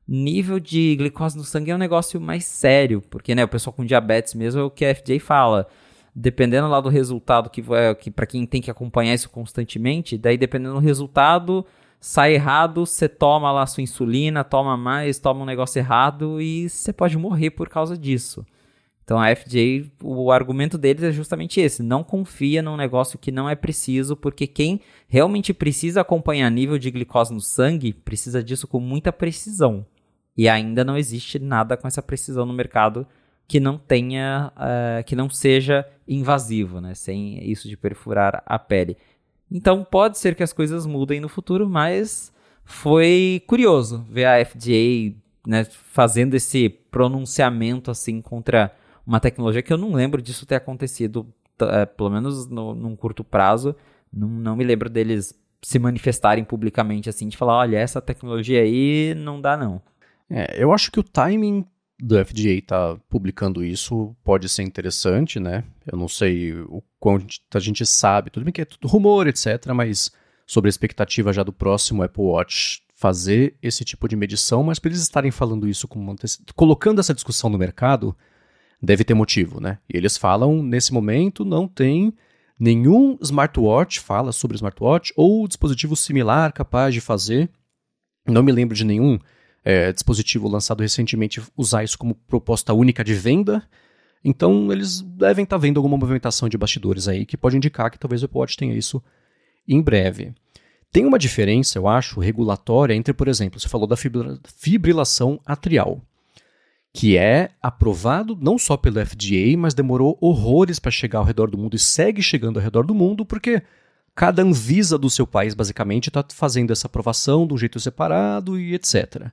nível de glicose no sangue é um negócio mais sério, porque né, o pessoal com diabetes mesmo é o que a FDA fala. Dependendo lá do resultado que, que para quem tem que acompanhar isso constantemente, daí dependendo do resultado, sai errado, você toma lá sua insulina, toma mais, toma um negócio errado e você pode morrer por causa disso. Então a FDA, o argumento deles é justamente esse: não confia num negócio que não é preciso, porque quem realmente precisa acompanhar nível de glicose no sangue precisa disso com muita precisão. E ainda não existe nada com essa precisão no mercado que não tenha, uh, que não seja invasivo, né? Sem isso de perfurar a pele. Então pode ser que as coisas mudem no futuro, mas foi curioso ver a FDA né, fazendo esse pronunciamento assim contra uma tecnologia que eu não lembro disso ter acontecido, é, pelo menos no, num curto prazo. Não, não me lembro deles se manifestarem publicamente assim, de falar, olha, essa tecnologia aí não dá não. É, eu acho que o timing do FDA tá publicando isso pode ser interessante, né? Eu não sei o quanto a gente sabe, tudo bem que é tudo rumor, etc., mas sobre a expectativa já do próximo Apple Watch fazer esse tipo de medição, mas para eles estarem falando isso, colocando essa discussão no mercado, deve ter motivo, né? E eles falam, nesse momento, não tem nenhum smartwatch, fala sobre smartwatch, ou dispositivo similar capaz de fazer. Não me lembro de nenhum é, dispositivo lançado recentemente usar isso como proposta única de venda. Então, eles devem estar tá vendo alguma movimentação de bastidores aí que pode indicar que talvez o Apple Watch tenha isso em breve. Tem uma diferença, eu acho, regulatória entre, por exemplo, você falou da fibrilação atrial que é aprovado não só pelo FDA, mas demorou horrores para chegar ao redor do mundo e segue chegando ao redor do mundo, porque cada Anvisa do seu país basicamente está fazendo essa aprovação de um jeito separado e etc.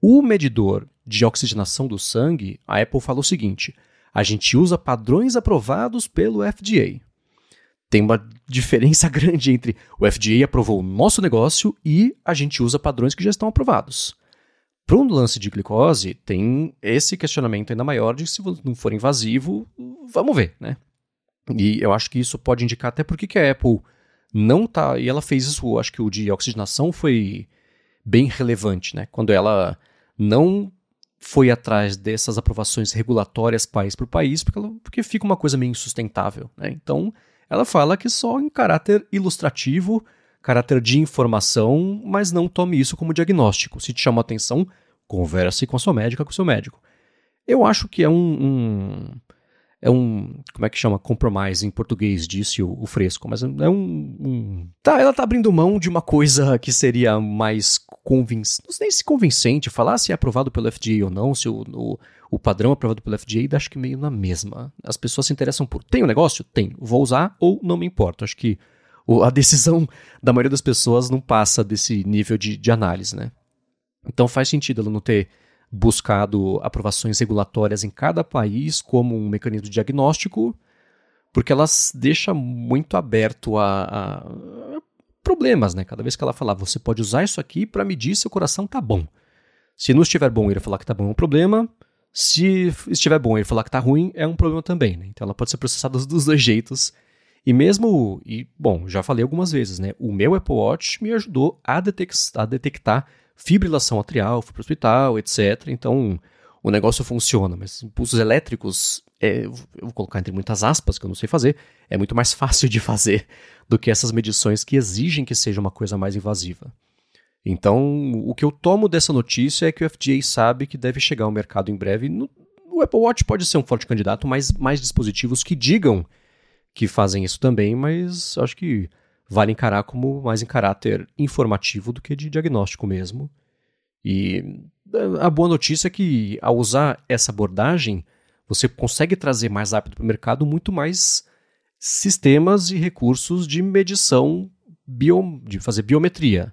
O medidor de oxigenação do sangue, a Apple fala o seguinte: a gente usa padrões aprovados pelo FDA. Tem uma diferença grande entre o FDA aprovou o nosso negócio e a gente usa padrões que já estão aprovados. Para um lance de glicose, tem esse questionamento ainda maior de se não for invasivo, vamos ver, né? E eu acho que isso pode indicar até porque que a Apple não tá. E ela fez isso, acho que o de oxigenação foi bem relevante, né? Quando ela não foi atrás dessas aprovações regulatórias país por país, porque, ela, porque fica uma coisa meio insustentável, né? Então, ela fala que só em caráter ilustrativo caráter de informação, mas não tome isso como diagnóstico. Se te chama atenção, converse com a sua médica, com o seu médico. Eu acho que é um, um é um, como é que chama? Compromise em português, disse o, o fresco, mas é um, um, Tá, ela tá abrindo mão de uma coisa que seria mais convincente, não sei se convincente, falar se é aprovado pelo FDA ou não, se o, o, o padrão é aprovado pelo FDA, acho que meio na mesma. As pessoas se interessam por, tem o um negócio? Tem. Vou usar ou não me importa. Acho que a decisão da maioria das pessoas não passa desse nível de, de análise, né? Então faz sentido ela não ter buscado aprovações regulatórias em cada país como um mecanismo de diagnóstico, porque elas deixam muito aberto a, a problemas, né? Cada vez que ela falar, você pode usar isso aqui para medir se o coração tá bom. Se não estiver bom ele falar que tá bom é um problema. Se estiver bom ele falar que tá ruim é um problema também, né? Então ela pode ser processada dos dois jeitos. E mesmo, e bom, já falei algumas vezes, né? O meu Apple Watch me ajudou a, detec a detectar fibrilação atrial, fui para o hospital, etc. Então, o negócio funciona, mas impulsos elétricos, é, eu vou colocar entre muitas aspas, que eu não sei fazer, é muito mais fácil de fazer do que essas medições que exigem que seja uma coisa mais invasiva. Então, o que eu tomo dessa notícia é que o FDA sabe que deve chegar ao mercado em breve. No, o Apple Watch pode ser um forte candidato, mas mais dispositivos que digam que fazem isso também, mas acho que vale encarar como mais em caráter informativo do que de diagnóstico mesmo. E a boa notícia é que, ao usar essa abordagem, você consegue trazer mais rápido para o mercado muito mais sistemas e recursos de medição bio, de fazer biometria.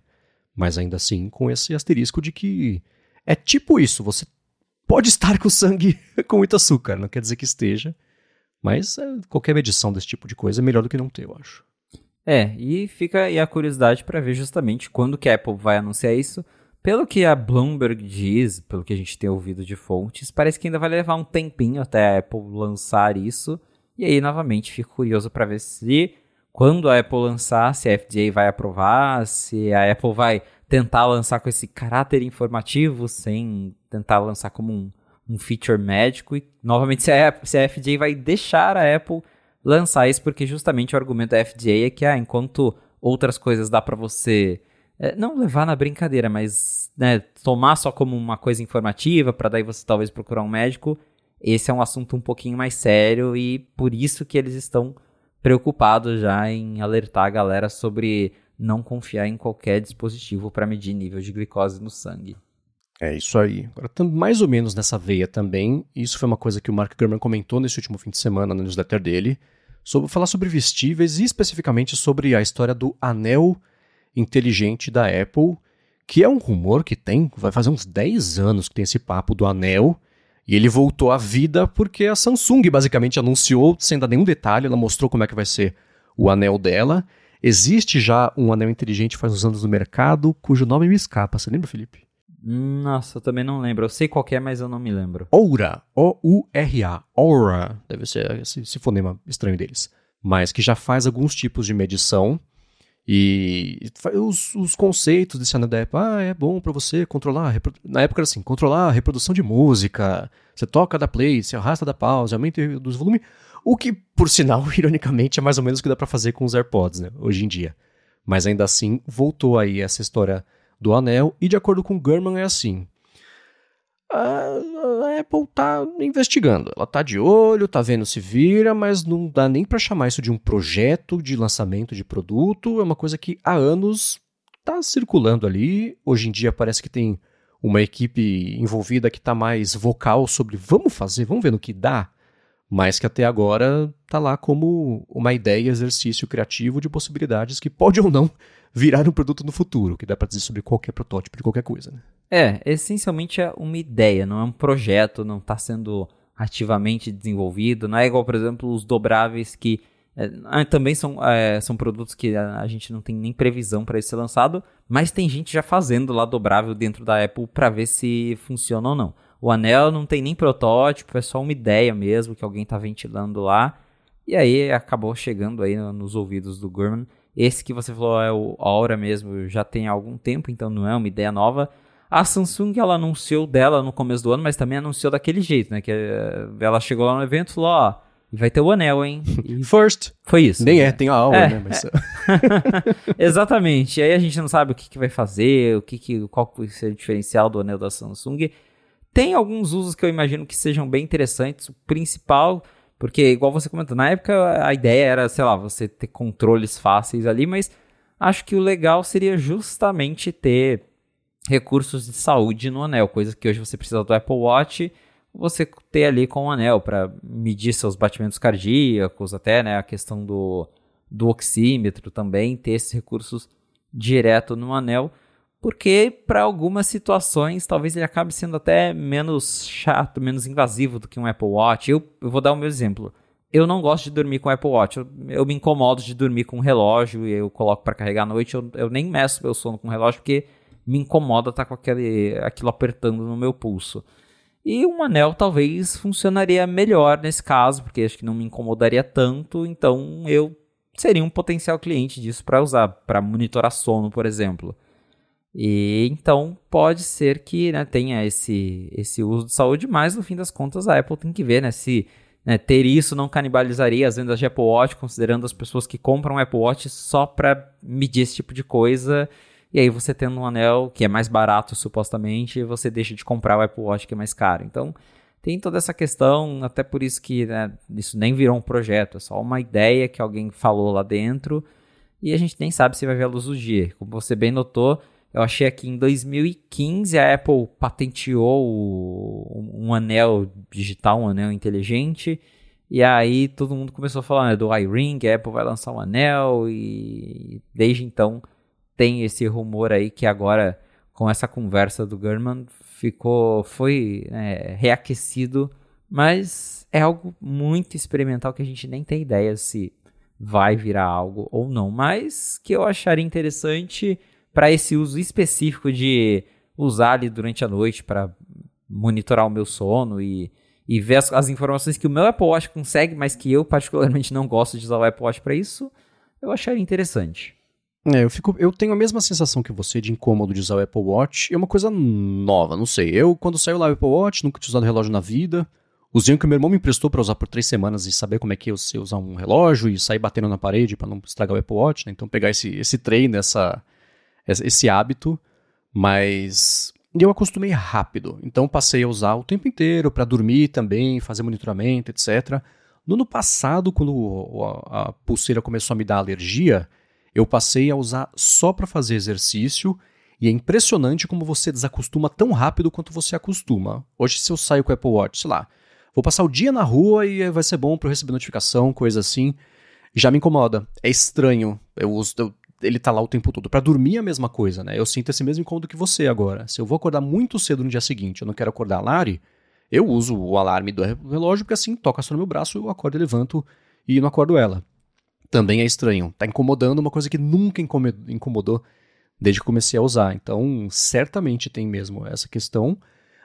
Mas ainda assim, com esse asterisco de que é tipo isso: você pode estar com sangue com muito açúcar, não quer dizer que esteja. Mas é, qualquer medição desse tipo de coisa é melhor do que não ter, eu acho. É, e fica aí a curiosidade para ver justamente quando que a Apple vai anunciar isso. Pelo que a Bloomberg diz, pelo que a gente tem ouvido de fontes, parece que ainda vai levar um tempinho até a Apple lançar isso. E aí, novamente, fico curioso para ver se, quando a Apple lançar, se a FDA vai aprovar, se a Apple vai tentar lançar com esse caráter informativo, sem tentar lançar como um, um feature médico. E, novamente, se a, se a FDA vai deixar a Apple lançar isso, porque justamente o argumento da FDA é que, ah, enquanto outras coisas dá para você é, não levar na brincadeira, mas né, tomar só como uma coisa informativa, para daí você talvez procurar um médico, esse é um assunto um pouquinho mais sério e por isso que eles estão preocupados já em alertar a galera sobre não confiar em qualquer dispositivo para medir nível de glicose no sangue. É isso aí. Agora, mais ou menos nessa veia também, isso foi uma coisa que o Mark Gurman comentou nesse último fim de semana na newsletter dele, sobre falar sobre vestíveis e especificamente sobre a história do anel inteligente da Apple, que é um rumor que tem, vai fazer uns 10 anos que tem esse papo do anel, e ele voltou à vida porque a Samsung basicamente anunciou, sem dar nenhum detalhe, ela mostrou como é que vai ser o anel dela. Existe já um anel inteligente faz uns anos no mercado, cujo nome me escapa. Você lembra, Felipe? Nossa, eu também não lembro. Eu sei qual é, mas eu não me lembro. Oura. O-U-R-A. Aura. Deve ser esse, esse fonema estranho deles. Mas que já faz alguns tipos de medição. E os, os conceitos desse Apple, ah, é bom para você controlar, na época era assim, controlar a reprodução de música, você toca da play, você arrasta da pausa, aumenta dos volume, o que, por sinal, ironicamente, é mais ou menos o que dá para fazer com os AirPods, né, hoje em dia. Mas ainda assim, voltou aí essa história do anel, e de acordo com Gurman é assim. A, Apple tá investigando, ela tá de olho, tá vendo se vira, mas não dá nem para chamar isso de um projeto de lançamento de produto, é uma coisa que há anos tá circulando ali. Hoje em dia parece que tem uma equipe envolvida que tá mais vocal sobre vamos fazer, vamos ver no que dá, mas que até agora tá lá como uma ideia, exercício criativo de possibilidades que pode ou não virar um produto no futuro, que dá para dizer sobre qualquer protótipo de qualquer coisa. Né? É, essencialmente é uma ideia, não é um projeto, não está sendo ativamente desenvolvido. Não é igual, por exemplo, os dobráveis que é, ah, também são, é, são produtos que a, a, gente não tem nem previsão para ser lançado, mas tem gente já fazendo lá dobrável dentro da Apple para ver se funciona ou não. O anel não tem nem protótipo, é só uma ideia mesmo que alguém está ventilando lá. E aí acabou chegando aí nos ouvidos do Gurman. Esse que você falou é o Aura mesmo, já tem algum tempo, então não é uma ideia nova. A Samsung ela anunciou dela no começo do ano, mas também anunciou daquele jeito, né? Que eh, ela chegou lá no evento e falou, ó, vai ter o anel, hein? E First. Foi isso. Nem é, tem a Aura, é, né? Mas... Exatamente. E aí a gente não sabe o que, que vai fazer, o que, que qual vai ser o diferencial do anel da Samsung. Tem alguns usos que eu imagino que sejam bem interessantes. O principal porque, igual você comentou, na época a ideia era, sei lá, você ter controles fáceis ali, mas acho que o legal seria justamente ter recursos de saúde no anel, coisa que hoje você precisa do Apple Watch, você ter ali com o anel para medir seus batimentos cardíacos, até né, a questão do, do oxímetro também, ter esses recursos direto no anel, porque para algumas situações talvez ele acabe sendo até menos chato, menos invasivo do que um Apple Watch. Eu, eu vou dar o meu exemplo. Eu não gosto de dormir com Apple Watch. Eu, eu me incomodo de dormir com um relógio e eu coloco para carregar à noite. Eu, eu nem meço meu sono com o relógio porque me incomoda estar tá com aquele, aquilo apertando no meu pulso. E um anel talvez funcionaria melhor nesse caso, porque acho que não me incomodaria tanto, então eu seria um potencial cliente disso para usar, para monitorar sono, por exemplo. E então pode ser que né, tenha esse, esse uso de saúde, mas no fim das contas a Apple tem que ver né, se né, ter isso não canibalizaria as vendas de Apple Watch, considerando as pessoas que compram Apple Watch só para medir esse tipo de coisa. E aí você tendo um anel que é mais barato supostamente, você deixa de comprar o Apple Watch que é mais caro. Então tem toda essa questão, até por isso que né, isso nem virou um projeto, é só uma ideia que alguém falou lá dentro e a gente nem sabe se vai ver a luz do dia. Como você bem notou, eu achei aqui em 2015 a Apple patenteou um anel digital, um anel inteligente. E aí todo mundo começou a falar né, do iRing, a Apple vai lançar um anel. E desde então tem esse rumor aí que agora com essa conversa do Gurman ficou foi é, reaquecido, mas é algo muito experimental que a gente nem tem ideia se vai virar algo ou não, mas que eu acharia interessante para esse uso específico de usar ali durante a noite para monitorar o meu sono e, e ver as, as, informações que o meu Apple Watch consegue, mas que eu particularmente não gosto de usar o Apple Watch para isso, eu acharia interessante. É, eu, fico, eu tenho a mesma sensação que você de incômodo de usar o Apple Watch. É uma coisa nova, não sei. Eu, quando saiu lá o Apple Watch, nunca tinha usado relógio na vida. Usei o que meu irmão me emprestou para usar por três semanas e saber como é que é você usar um relógio e sair batendo na parede para não estragar o Apple Watch, né? Então pegar esse, esse treino, essa, esse hábito, mas eu acostumei rápido. Então passei a usar o tempo inteiro para dormir também, fazer monitoramento, etc. No ano passado, quando a pulseira começou a me dar alergia, eu passei a usar só para fazer exercício e é impressionante como você desacostuma tão rápido quanto você acostuma. Hoje, se eu saio com o Apple Watch, sei lá, vou passar o dia na rua e vai ser bom para eu receber notificação, coisa assim, já me incomoda. É estranho. Eu uso, eu ele tá lá o tempo todo. Para dormir é a mesma coisa, né? Eu sinto esse mesmo incômodo que você agora. Se eu vou acordar muito cedo no dia seguinte, eu não quero acordar a Lari, eu uso o alarme do relógio, porque assim toca só no meu braço, eu acordo e levanto e não acordo ela. Também é estranho. Tá incomodando uma coisa que nunca incomodou desde que comecei a usar. Então, certamente tem mesmo essa questão.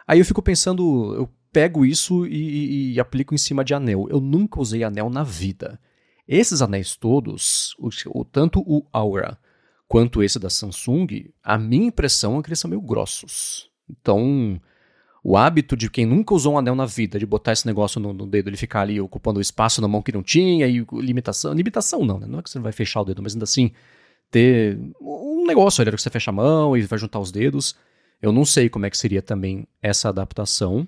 Aí eu fico pensando, eu pego isso e, e, e aplico em cima de anel. Eu nunca usei anel na vida. Esses anéis todos, o, tanto o Aura quanto esse da Samsung, a minha impressão é que eles são meio grossos. Então, o hábito de quem nunca usou um anel na vida, de botar esse negócio no, no dedo, ele ficar ali ocupando o espaço na mão que não tinha, e limitação. Limitação não, né? Não é que você não vai fechar o dedo, mas ainda assim, ter um negócio ali que você fecha a mão e vai juntar os dedos. Eu não sei como é que seria também essa adaptação.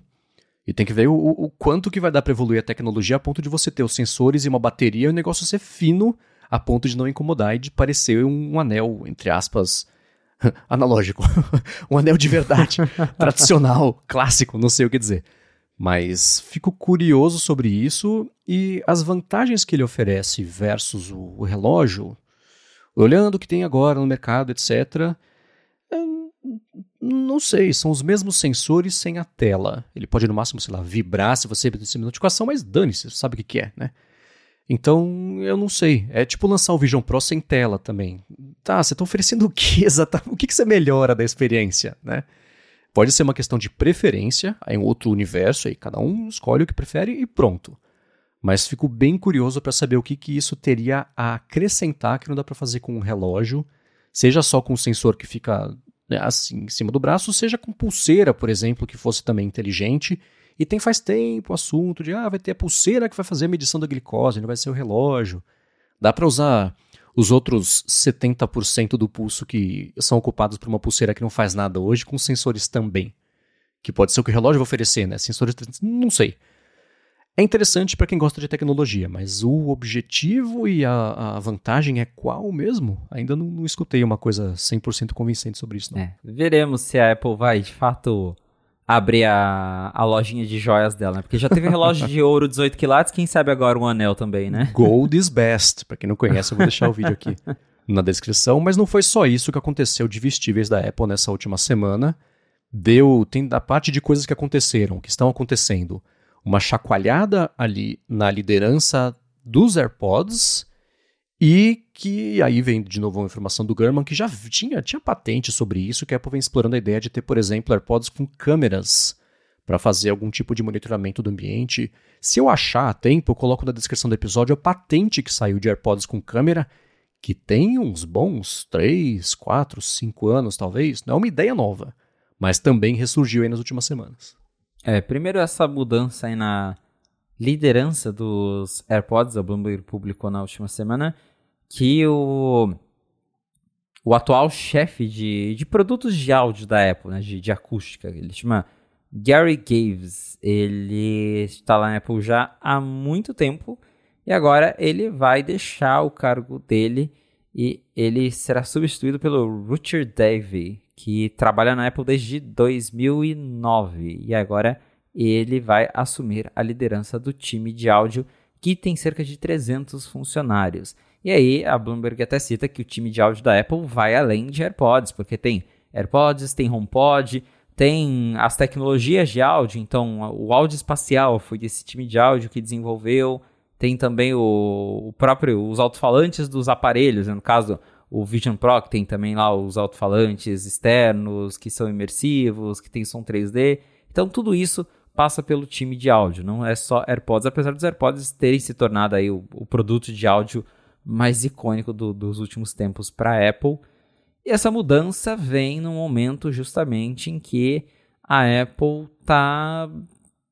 E tem que ver o, o quanto que vai dar para evoluir a tecnologia a ponto de você ter os sensores e uma bateria e o negócio ser fino a ponto de não incomodar e de parecer um anel, entre aspas, analógico. um anel de verdade, tradicional, clássico, não sei o que dizer. Mas fico curioso sobre isso e as vantagens que ele oferece versus o, o relógio, olhando o que tem agora no mercado, etc não sei, são os mesmos sensores sem a tela. Ele pode no máximo, sei lá, vibrar se você receber notificação, mas dane-se, você sabe o que, que é, né? Então, eu não sei. É tipo lançar o Vision Pro sem tela também. Tá, você está oferecendo o que exatamente? O que, que você melhora da experiência, né? Pode ser uma questão de preferência, aí um outro universo, aí cada um escolhe o que prefere e pronto. Mas fico bem curioso para saber o que, que isso teria a acrescentar que não dá para fazer com um relógio, seja só com um sensor que fica né, assim, em cima do braço, seja com pulseira, por exemplo, que fosse também inteligente. E tem faz tempo o assunto de, ah, vai ter a pulseira que vai fazer a medição da glicose, não vai ser o relógio. Dá para usar os outros 70% do pulso que são ocupados por uma pulseira que não faz nada hoje com sensores também. Que pode ser o que o relógio vai oferecer, né? Sensores, não sei. É interessante para quem gosta de tecnologia, mas o objetivo e a, a vantagem é qual mesmo? Ainda não, não escutei uma coisa 100% convincente sobre isso. Não. É, veremos se a Apple vai, de fato, abrir a, a lojinha de joias dela, né? Porque já teve relógio de ouro 18 quilates, quem sabe agora um anel também, né? Gold is best. Para quem não conhece, eu vou deixar o vídeo aqui na descrição. Mas não foi só isso que aconteceu de vestíveis da Apple nessa última semana. Deu, tem da parte de coisas que aconteceram, que estão acontecendo uma chacoalhada ali na liderança dos AirPods e que aí vem de novo uma informação do Gurman que já tinha, tinha patente sobre isso, que a Apple vem explorando a ideia de ter, por exemplo, AirPods com câmeras para fazer algum tipo de monitoramento do ambiente. Se eu achar a tempo, eu coloco na descrição do episódio a patente que saiu de AirPods com câmera, que tem uns bons 3, 4, 5 anos talvez, não é uma ideia nova, mas também ressurgiu aí nas últimas semanas. É, primeiro essa mudança aí na liderança dos AirPods, a Bloomberg publicou na última semana, que o, o atual chefe de, de produtos de áudio da Apple, né, de, de acústica, ele chama Gary Gaves, ele está lá na Apple já há muito tempo e agora ele vai deixar o cargo dele e ele será substituído pelo Richard Davey, que trabalha na Apple desde 2009 e agora ele vai assumir a liderança do time de áudio que tem cerca de 300 funcionários. E aí a Bloomberg até cita que o time de áudio da Apple vai além de AirPods, porque tem AirPods, tem HomePod, tem as tecnologias de áudio, então o áudio espacial foi desse time de áudio que desenvolveu, tem também o, o próprio os alto-falantes dos aparelhos, né? no caso o Vision Pro, que tem também lá os alto-falantes externos, que são imersivos, que tem som 3D. Então, tudo isso passa pelo time de áudio, não é só AirPods, apesar dos AirPods terem se tornado aí o, o produto de áudio mais icônico do, dos últimos tempos para a Apple. E essa mudança vem no momento justamente em que a Apple está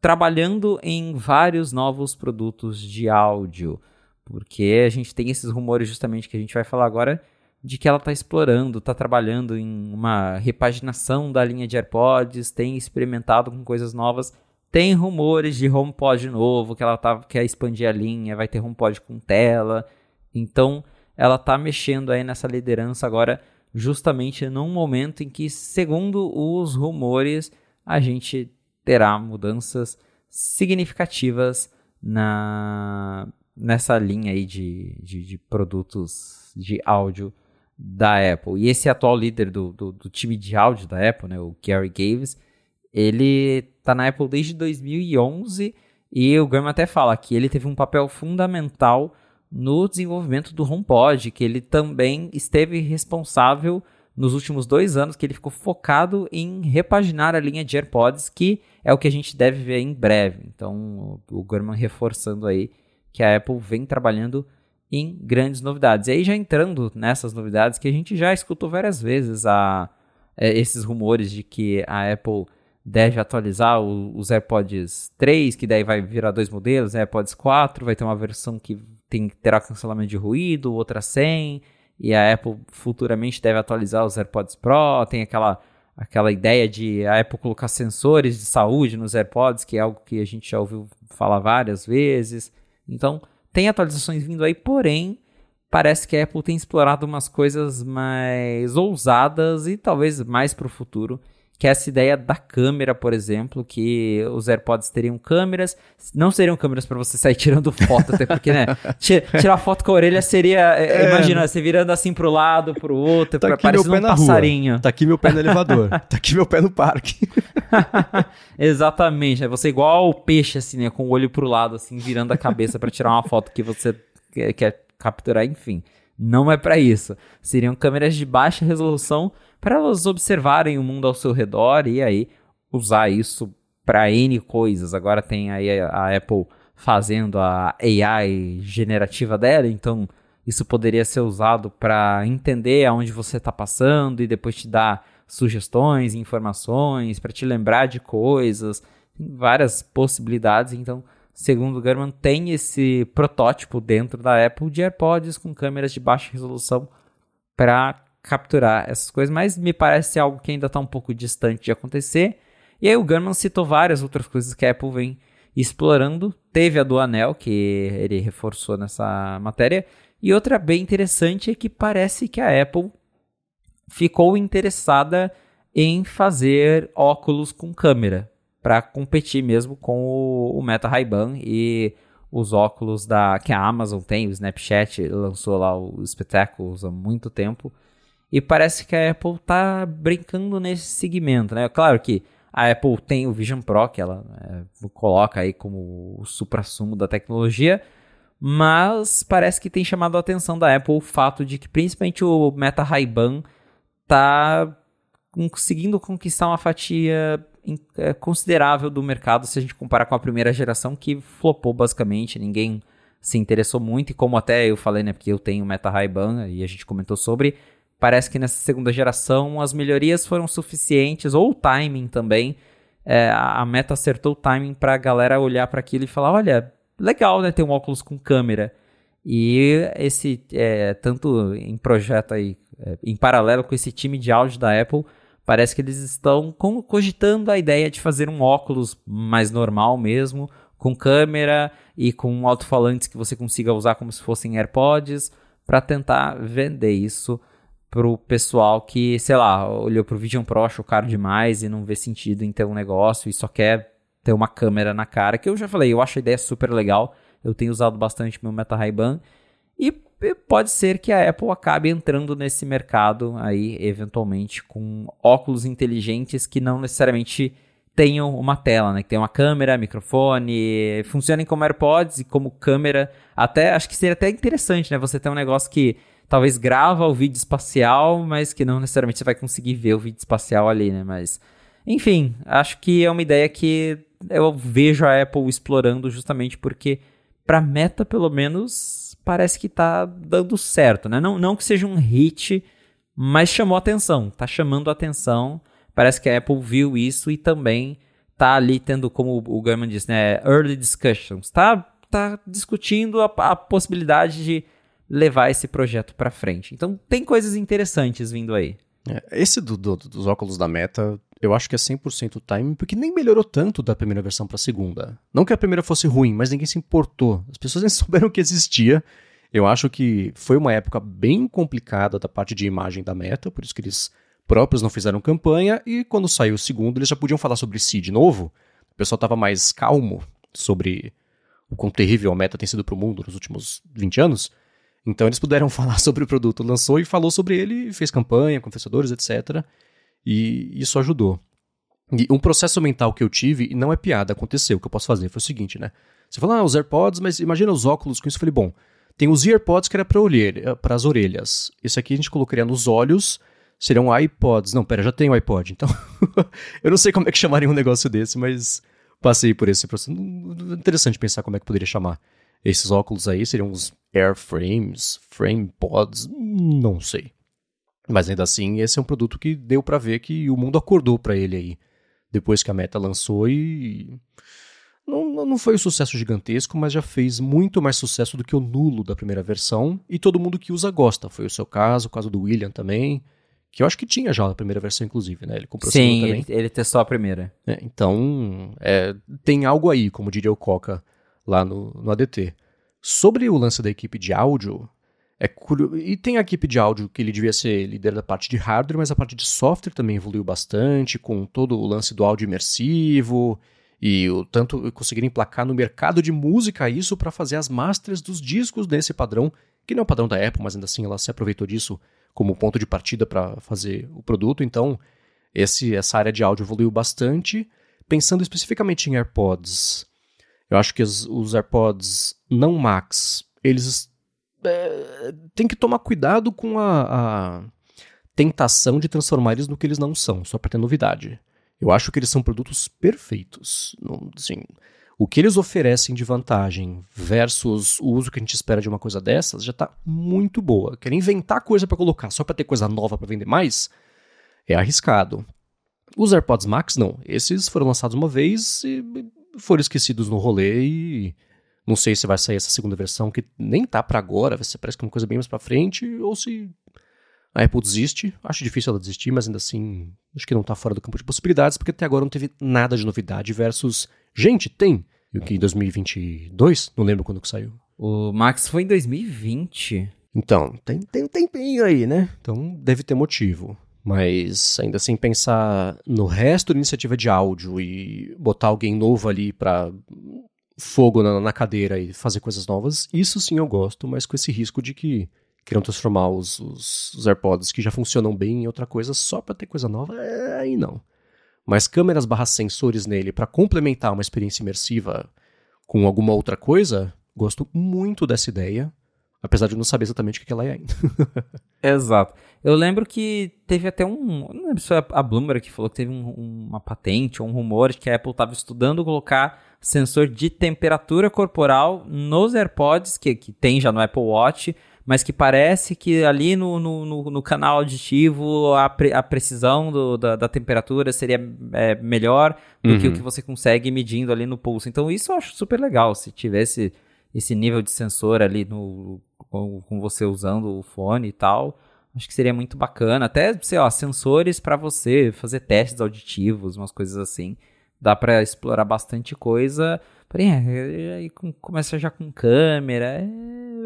trabalhando em vários novos produtos de áudio, porque a gente tem esses rumores justamente que a gente vai falar agora de que ela está explorando, está trabalhando em uma repaginação da linha de AirPods, tem experimentado com coisas novas. Tem rumores de HomePod novo, que ela tá, quer expandir a linha, vai ter HomePod com tela. Então, ela está mexendo aí nessa liderança agora, justamente num momento em que, segundo os rumores, a gente terá mudanças significativas na, nessa linha aí de, de, de produtos de áudio da Apple. E esse atual líder do, do, do, time de áudio da Apple, né, o Gary Gaves, ele tá na Apple desde 2011 e o Graham até fala que ele teve um papel fundamental no desenvolvimento do HomePod, que ele também esteve responsável nos últimos dois anos, que ele ficou focado em repaginar a linha de AirPods, que é o que a gente deve ver em breve. Então, o Gurman reforçando aí que a Apple vem trabalhando em grandes novidades. E aí já entrando nessas novidades que a gente já escutou várias vezes a, é, esses rumores de que a Apple deve atualizar os AirPods 3, que daí vai virar dois modelos, AirPods 4, vai ter uma versão que tem, terá cancelamento de ruído, outra sem, e a Apple futuramente deve atualizar os AirPods Pro, tem aquela aquela ideia de a Apple colocar sensores de saúde nos AirPods, que é algo que a gente já ouviu falar várias vezes. Então, tem atualizações vindo aí, porém, parece que a Apple tem explorado umas coisas mais ousadas e talvez mais para o futuro. Que é essa ideia da câmera, por exemplo, que os AirPods teriam câmeras, não seriam câmeras para você sair tirando foto, até porque, né? Tirar foto com a orelha seria. É, é. imagina, você virando assim pro lado, pro outro, tá parecendo um passarinho. Rua. Tá aqui meu pé no elevador, tá aqui meu pé no parque. Exatamente, é você igual o peixe, assim, né? Com o olho pro lado, assim, virando a cabeça para tirar uma foto que você quer capturar, enfim. Não é para isso. Seriam câmeras de baixa resolução para elas observarem o mundo ao seu redor e aí usar isso para N coisas. Agora tem aí a Apple fazendo a AI generativa dela, então isso poderia ser usado para entender aonde você está passando e depois te dar sugestões, informações, para te lembrar de coisas, tem várias possibilidades. Então, segundo o German, tem esse protótipo dentro da Apple de AirPods com câmeras de baixa resolução para capturar essas coisas, mas me parece algo que ainda está um pouco distante de acontecer. E aí o Gunman citou várias outras coisas que a Apple vem explorando. Teve a do Anel, que ele reforçou nessa matéria. E outra bem interessante é que parece que a Apple ficou interessada em fazer óculos com câmera para competir mesmo com o, o Meta Ray-Ban e os óculos da que a Amazon tem, o Snapchat lançou lá o Spectacles há muito tempo. E parece que a Apple tá brincando nesse segmento, né? Claro que a Apple tem o Vision Pro, que ela é, coloca aí como o supra-sumo da tecnologia, mas parece que tem chamado a atenção da Apple o fato de que principalmente o Meta Ray-Ban tá conseguindo conquistar uma fatia é, considerável do mercado se a gente comparar com a primeira geração que flopou basicamente, ninguém se interessou muito e como até eu falei, né, porque eu tenho Meta Ray-Ban e a gente comentou sobre, parece que nessa segunda geração as melhorias foram suficientes ou o timing também. É, a Meta acertou o timing para a galera olhar para aquilo e falar, olha, legal, né, ter um óculos com câmera. E esse, é, tanto em projeto aí, é, em paralelo com esse time de áudio da Apple, parece que eles estão cogitando a ideia de fazer um óculos mais normal mesmo, com câmera e com alto-falantes que você consiga usar como se fossem AirPods, para tentar vender isso pro pessoal que, sei lá, olhou pro Vision Pro, achou caro demais e não vê sentido em ter um negócio e só quer ter uma câmera na cara, que eu já falei, eu acho a ideia super legal. Eu tenho usado bastante meu Meta Ray-Ban e pode ser que a Apple acabe entrando nesse mercado aí eventualmente com óculos inteligentes que não necessariamente tenham uma tela, né? Que tem uma câmera, microfone, funcionem como AirPods e como câmera. Até acho que seria até interessante, né? Você ter um negócio que talvez grava o vídeo espacial, mas que não necessariamente você vai conseguir ver o vídeo espacial ali, né? Mas enfim, acho que é uma ideia que eu vejo a Apple explorando justamente porque para Meta, pelo menos, parece que tá dando certo, né? Não, não que seja um hit, mas chamou atenção, tá chamando atenção. Parece que a Apple viu isso e também tá ali tendo, como o Gaiman disse, né, early discussions, tá, tá discutindo a, a possibilidade de levar esse projeto para frente. Então tem coisas interessantes vindo aí. É, esse do, do, dos óculos da Meta eu acho que é 100% timing, porque nem melhorou tanto da primeira versão para a segunda. Não que a primeira fosse ruim, mas ninguém se importou. As pessoas nem souberam que existia. Eu acho que foi uma época bem complicada da parte de imagem da Meta, por isso que eles próprios não fizeram campanha, e quando saiu o segundo, eles já podiam falar sobre si de novo. O pessoal estava mais calmo sobre o quão terrível a Meta tem sido para o mundo nos últimos 20 anos. Então eles puderam falar sobre o produto, lançou e falou sobre ele, fez campanha com influenciadores, etc. E isso ajudou. E um processo mental que eu tive, e não é piada, aconteceu, o que eu posso fazer foi o seguinte, né? Você fala, ah, os AirPods, mas imagina os óculos com isso. Eu falei, bom, tem os AirPods que era para as orelhas. Esse aqui a gente colocaria nos olhos, seriam iPods. Não, pera, já tem o iPod, então. eu não sei como é que chamaria um negócio desse, mas passei por esse processo. Interessante pensar como é que poderia chamar. Esses óculos aí seriam os Airframes, Frame Pods, não sei. Mas ainda assim, esse é um produto que deu para ver que o mundo acordou para ele aí. Depois que a Meta lançou e. Não, não foi um sucesso gigantesco, mas já fez muito mais sucesso do que o nulo da primeira versão. E todo mundo que usa gosta. Foi o seu caso, o caso do William também. Que eu acho que tinha já a primeira versão, inclusive, né? Ele comprou Sim, também. Ele, ele testou a primeira. É, então, é, tem algo aí, como diria o Coca lá no, no ADT. Sobre o lance da equipe de áudio, é curioso. E tem a equipe de áudio que ele devia ser líder da parte de hardware, mas a parte de software também evoluiu bastante, com todo o lance do áudio imersivo e o tanto conseguiram emplacar no mercado de música isso para fazer as masters dos discos nesse padrão, que não é o padrão da Apple, mas ainda assim ela se aproveitou disso como ponto de partida para fazer o produto. Então, esse, essa área de áudio evoluiu bastante. Pensando especificamente em AirPods, eu acho que os, os AirPods não Max, eles é, tem que tomar cuidado com a, a, tentação de transformar eles no que eles não são, só para ter novidade. Eu acho que eles são produtos perfeitos. Não, assim, o que eles oferecem de vantagem versus o uso que a gente espera de uma coisa dessas já está muito boa. Querer inventar coisa para colocar só para ter coisa nova para vender mais é arriscado. Os AirPods Max não. Esses foram lançados uma vez e foram esquecidos no rolê e não sei se vai sair essa segunda versão, que nem tá para agora, vai ser, parece que é uma coisa bem mais para frente, ou se a Apple desiste. Acho difícil ela desistir, mas ainda assim, acho que não tá fora do campo de possibilidades, porque até agora não teve nada de novidade versus, gente, tem. E o que, em 2022? Não lembro quando que saiu. O Max foi em 2020. Então, tem, tem um tempinho aí, né? Então deve ter motivo. Mas ainda sem pensar no resto da iniciativa de áudio e botar alguém novo ali pra fogo na, na cadeira e fazer coisas novas, isso sim eu gosto, mas com esse risco de que queiram transformar os, os, os AirPods que já funcionam bem em outra coisa só pra ter coisa nova, é, aí não. Mas câmeras barra sensores nele para complementar uma experiência imersiva com alguma outra coisa, gosto muito dessa ideia. Apesar de não saber exatamente o que ela é ainda. Exato. Eu lembro que teve até um. Não lembro se foi a Bloomberg que falou que teve um, uma patente ou um rumor de que a Apple estava estudando colocar sensor de temperatura corporal nos AirPods, que, que tem já no Apple Watch, mas que parece que ali no, no, no, no canal auditivo a, pre, a precisão do, da, da, temperatura seria é, melhor do uhum. que o que você consegue medindo ali no pulso. Então isso eu acho super legal, se tivesse esse nível de sensor ali no, com, com você usando o fone e tal. Acho que seria muito bacana. Até, sei lá, sensores para você fazer testes auditivos, umas coisas assim. Dá para explorar bastante coisa. Porém, é, aí começa já com câmera,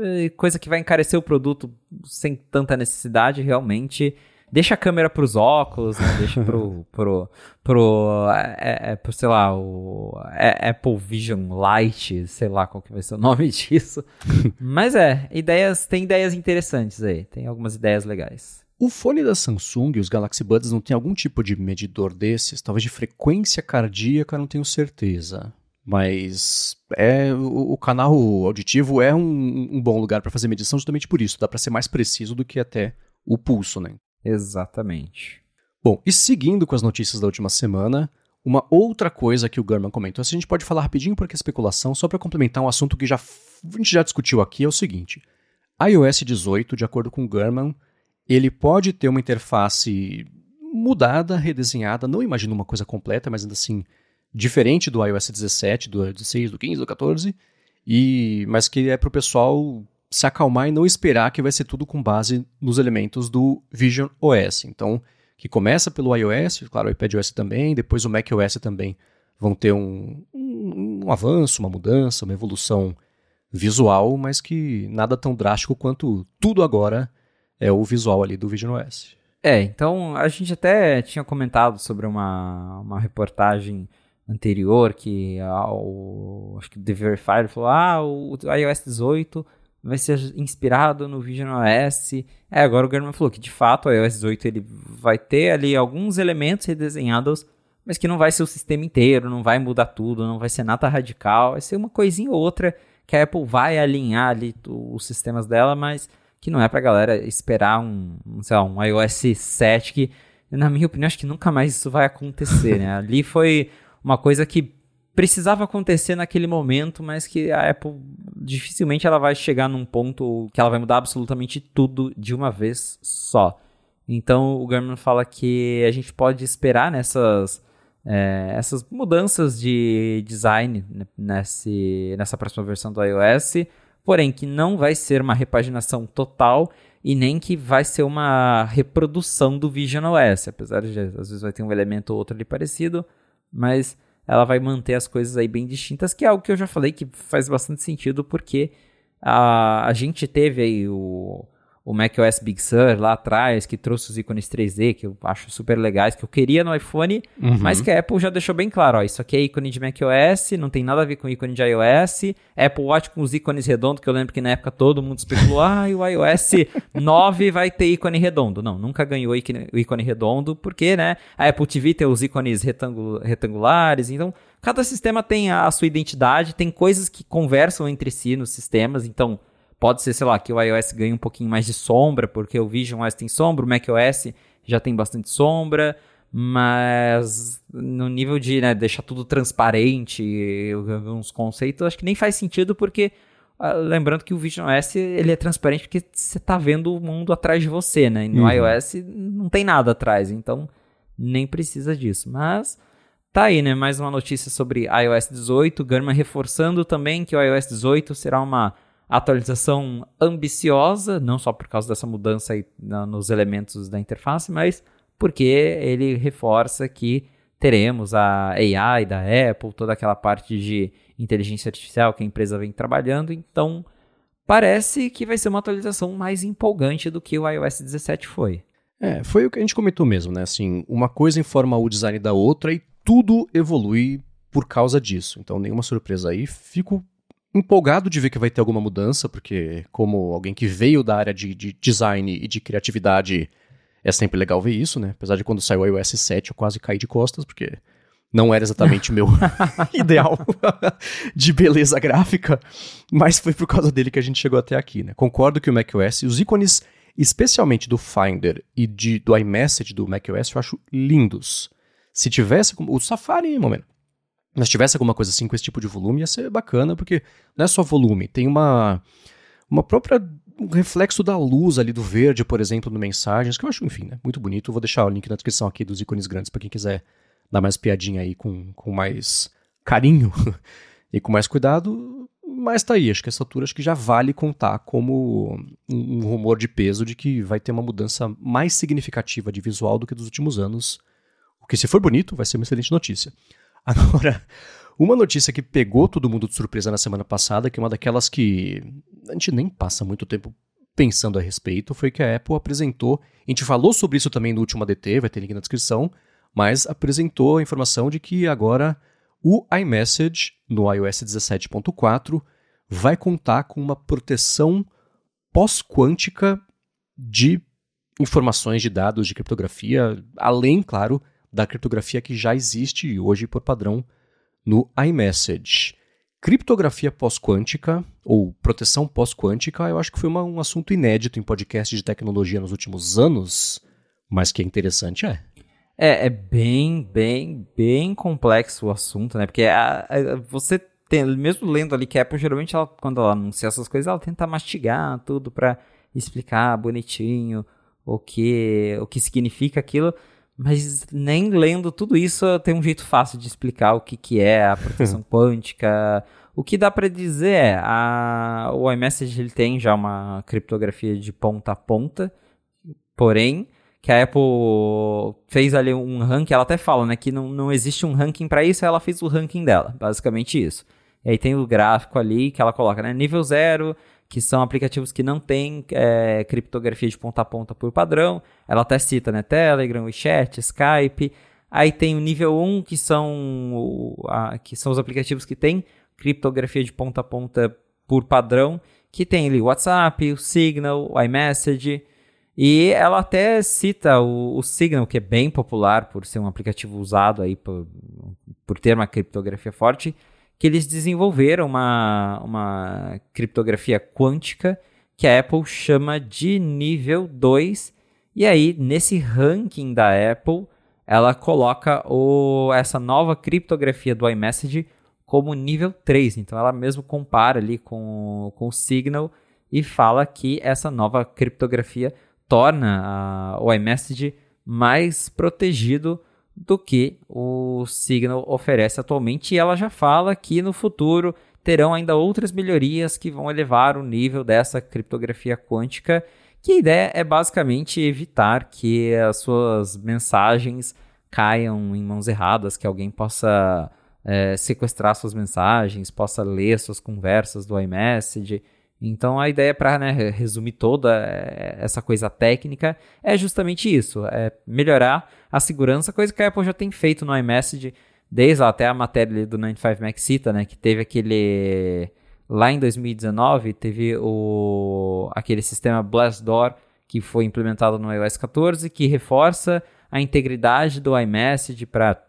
é, coisa que vai encarecer o produto sem tanta necessidade, realmente deixa a câmera pros óculos, né? Deixa pro, pro, pro, é, é, pro, sei lá, o é, Apple Vision Lite, sei lá qual que vai ser o nome disso. Mas é, ideias, tem ideias interessantes aí, tem algumas ideias legais. O fone da Samsung e os Galaxy Buds não tem algum tipo de medidor desses? Talvez de frequência cardíaca, não tenho certeza. Mas é o, o canal auditivo é um, um bom lugar para fazer medição justamente por isso. Dá para ser mais preciso do que até o pulso, né? Exatamente. Bom, e seguindo com as notícias da última semana, uma outra coisa que o Gurman comentou, se a gente pode falar rapidinho porque é especulação, só para complementar um assunto que já, a gente já discutiu aqui, é o seguinte. iOS 18, de acordo com o Gurman, ele pode ter uma interface mudada, redesenhada, não imagino uma coisa completa, mas ainda assim diferente do iOS 17, do 16, do 15, do 14, e mas que é para o pessoal se acalmar e não esperar que vai ser tudo com base nos elementos do Vision OS. Então, que começa pelo iOS, claro, o iPadOS também, depois o macOS também vão ter um, um, um avanço, uma mudança, uma evolução visual, mas que nada tão drástico quanto tudo agora é o visual ali do Vision OS. É, então a gente até tinha comentado sobre uma, uma reportagem anterior que ao, acho que The Verifier falou, ah, o iOS 18 vai ser inspirado no Vision OS. É, agora o German falou que de fato o iOS 18 ele vai ter ali alguns elementos redesenhados, mas que não vai ser o sistema inteiro, não vai mudar tudo, não vai ser nada radical, vai ser uma coisinha ou outra que a Apple vai alinhar ali os sistemas dela, mas que não é pra galera esperar um, sei lá, um iOS 7 que, na minha opinião, acho que nunca mais isso vai acontecer, né? Ali foi uma coisa que precisava acontecer naquele momento, mas que a Apple dificilmente ela vai chegar num ponto que ela vai mudar absolutamente tudo de uma vez só. Então o Gurman fala que a gente pode esperar nessas é, essas mudanças de design nesse, nessa próxima versão do iOS, porém que não vai ser uma repaginação total e nem que vai ser uma reprodução do Vision OS, apesar de às vezes vai ter um elemento ou outro ali parecido, mas ela vai manter as coisas aí bem distintas, que é algo que eu já falei que faz bastante sentido, porque a, a gente teve aí o, o macOS Big Sur lá atrás, que trouxe os ícones 3D, que eu acho super legais, que eu queria no iPhone, uhum. mas que a Apple já deixou bem claro, ó, isso aqui é ícone de macOS, não tem nada a ver com ícone de iOS, Apple Watch com os ícones redondos, que eu lembro que na época todo mundo especulou, ah, o iOS 9 vai ter ícone redondo. Não, nunca ganhou ícone, ícone redondo, porque, né, a Apple TV tem os ícones retangulares, então cada sistema tem a sua identidade, tem coisas que conversam entre si nos sistemas, então Pode ser, sei lá, que o iOS ganhe um pouquinho mais de sombra, porque o Vision OS tem sombra, o macOS já tem bastante sombra, mas no nível de né, deixar tudo transparente, uns conceitos, acho que nem faz sentido, porque ah, lembrando que o Vision OS ele é transparente porque você está vendo o mundo atrás de você, né? E no uhum. iOS não tem nada atrás, então nem precisa disso. Mas tá aí, né? Mais uma notícia sobre iOS 18. Gurman reforçando também que o iOS 18 será uma atualização ambiciosa, não só por causa dessa mudança aí nos elementos da interface, mas porque ele reforça que teremos a AI da Apple, toda aquela parte de inteligência artificial que a empresa vem trabalhando. Então, parece que vai ser uma atualização mais empolgante do que o iOS 17 foi. É, foi o que a gente comentou mesmo, né? Assim, uma coisa informa o design da outra e tudo evolui por causa disso. Então, nenhuma surpresa aí. Fico empolgado de ver que vai ter alguma mudança, porque como alguém que veio da área de, de design e de criatividade, é sempre legal ver isso, né? Apesar de quando saiu o iOS 7 eu quase caí de costas, porque não era exatamente o meu ideal de beleza gráfica, mas foi por causa dele que a gente chegou até aqui, né? Concordo que o macOS, os ícones, especialmente do Finder e de, do iMessage do macOS, eu acho lindos. Se tivesse o Safari, momento, mas tivesse alguma coisa assim com esse tipo de volume, ia ser bacana, porque não é só volume, tem uma uma própria um reflexo da luz ali do verde, por exemplo, no mensagens, que eu acho, enfim, né, muito bonito. vou deixar o link na descrição aqui dos ícones grandes para quem quiser dar mais piadinha aí com, com mais carinho e com mais cuidado. Mas tá aí, acho que essa altura acho que já vale contar como um, um rumor de peso de que vai ter uma mudança mais significativa de visual do que dos últimos anos. O que, se for bonito, vai ser uma excelente notícia. Agora, uma notícia que pegou todo mundo de surpresa na semana passada, que é uma daquelas que a gente nem passa muito tempo pensando a respeito, foi que a Apple apresentou. A gente falou sobre isso também no último ADT, vai ter link na descrição, mas apresentou a informação de que agora o iMessage no iOS 17.4 vai contar com uma proteção pós-quântica de informações de dados de criptografia, além, claro, da criptografia que já existe hoje por padrão no iMessage. Criptografia pós-quântica, ou proteção pós-quântica, eu acho que foi uma, um assunto inédito em podcast de tecnologia nos últimos anos, mas que é interessante, é. É, é bem, bem, bem complexo o assunto, né? Porque a, a, você tem, mesmo lendo ali que a Apple, geralmente, ela, quando ela anuncia essas coisas, ela tenta mastigar tudo para explicar bonitinho o que, o que significa aquilo. Mas nem lendo tudo isso tem um jeito fácil de explicar o que, que é a proteção quântica. O que dá para dizer é, a, o iMessage ele tem já uma criptografia de ponta a ponta, porém, que a Apple fez ali um ranking, ela até fala, né, que não, não existe um ranking para isso, ela fez o ranking dela, basicamente isso. E aí tem o gráfico ali que ela coloca, né, nível 0, que são aplicativos que não têm é, criptografia de ponta a ponta por padrão. Ela até cita, né? Telegram, WeChat, Skype. Aí tem o nível 1, que são, a, que são os aplicativos que têm criptografia de ponta a ponta por padrão, que tem ali o WhatsApp, o Signal, o iMessage. E ela até cita o, o, Signal, que é bem popular por ser um aplicativo usado aí por, por ter uma criptografia forte que eles desenvolveram uma, uma criptografia quântica que a Apple chama de nível 2. E aí, nesse ranking da Apple, ela coloca o, essa nova criptografia do iMessage como nível 3. Então, ela mesmo compara ali com, com o Signal e fala que essa nova criptografia torna a, o iMessage mais protegido do que o Signal oferece atualmente. E ela já fala que no futuro terão ainda outras melhorias que vão elevar o nível dessa criptografia quântica. Que a ideia é basicamente evitar que as suas mensagens caiam em mãos erradas, que alguém possa é, sequestrar suas mensagens, possa ler suas conversas do iMessage então a ideia para né, resumir toda eh, essa coisa técnica é justamente isso, é melhorar a segurança, coisa que a Apple já tem feito no iMessage desde até a matéria do 95 Mac cita, né, que teve aquele lá em 2019 teve o aquele sistema Blast Door que foi implementado no iOS 14 que reforça a integridade do iMessage para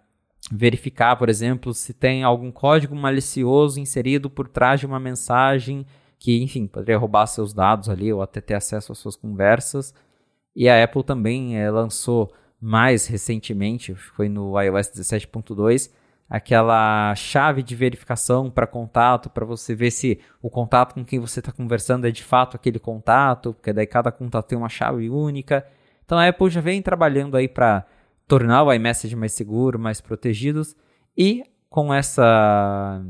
verificar, por exemplo, se tem algum código malicioso inserido por trás de uma mensagem que, enfim, poderia roubar seus dados ali ou até ter acesso às suas conversas. E a Apple também é, lançou mais recentemente, foi no iOS 17.2, aquela chave de verificação para contato, para você ver se o contato com quem você está conversando é de fato aquele contato, porque daí cada contato tem uma chave única. Então a Apple já vem trabalhando aí para tornar o iMessage mais seguro, mais protegidos e com essa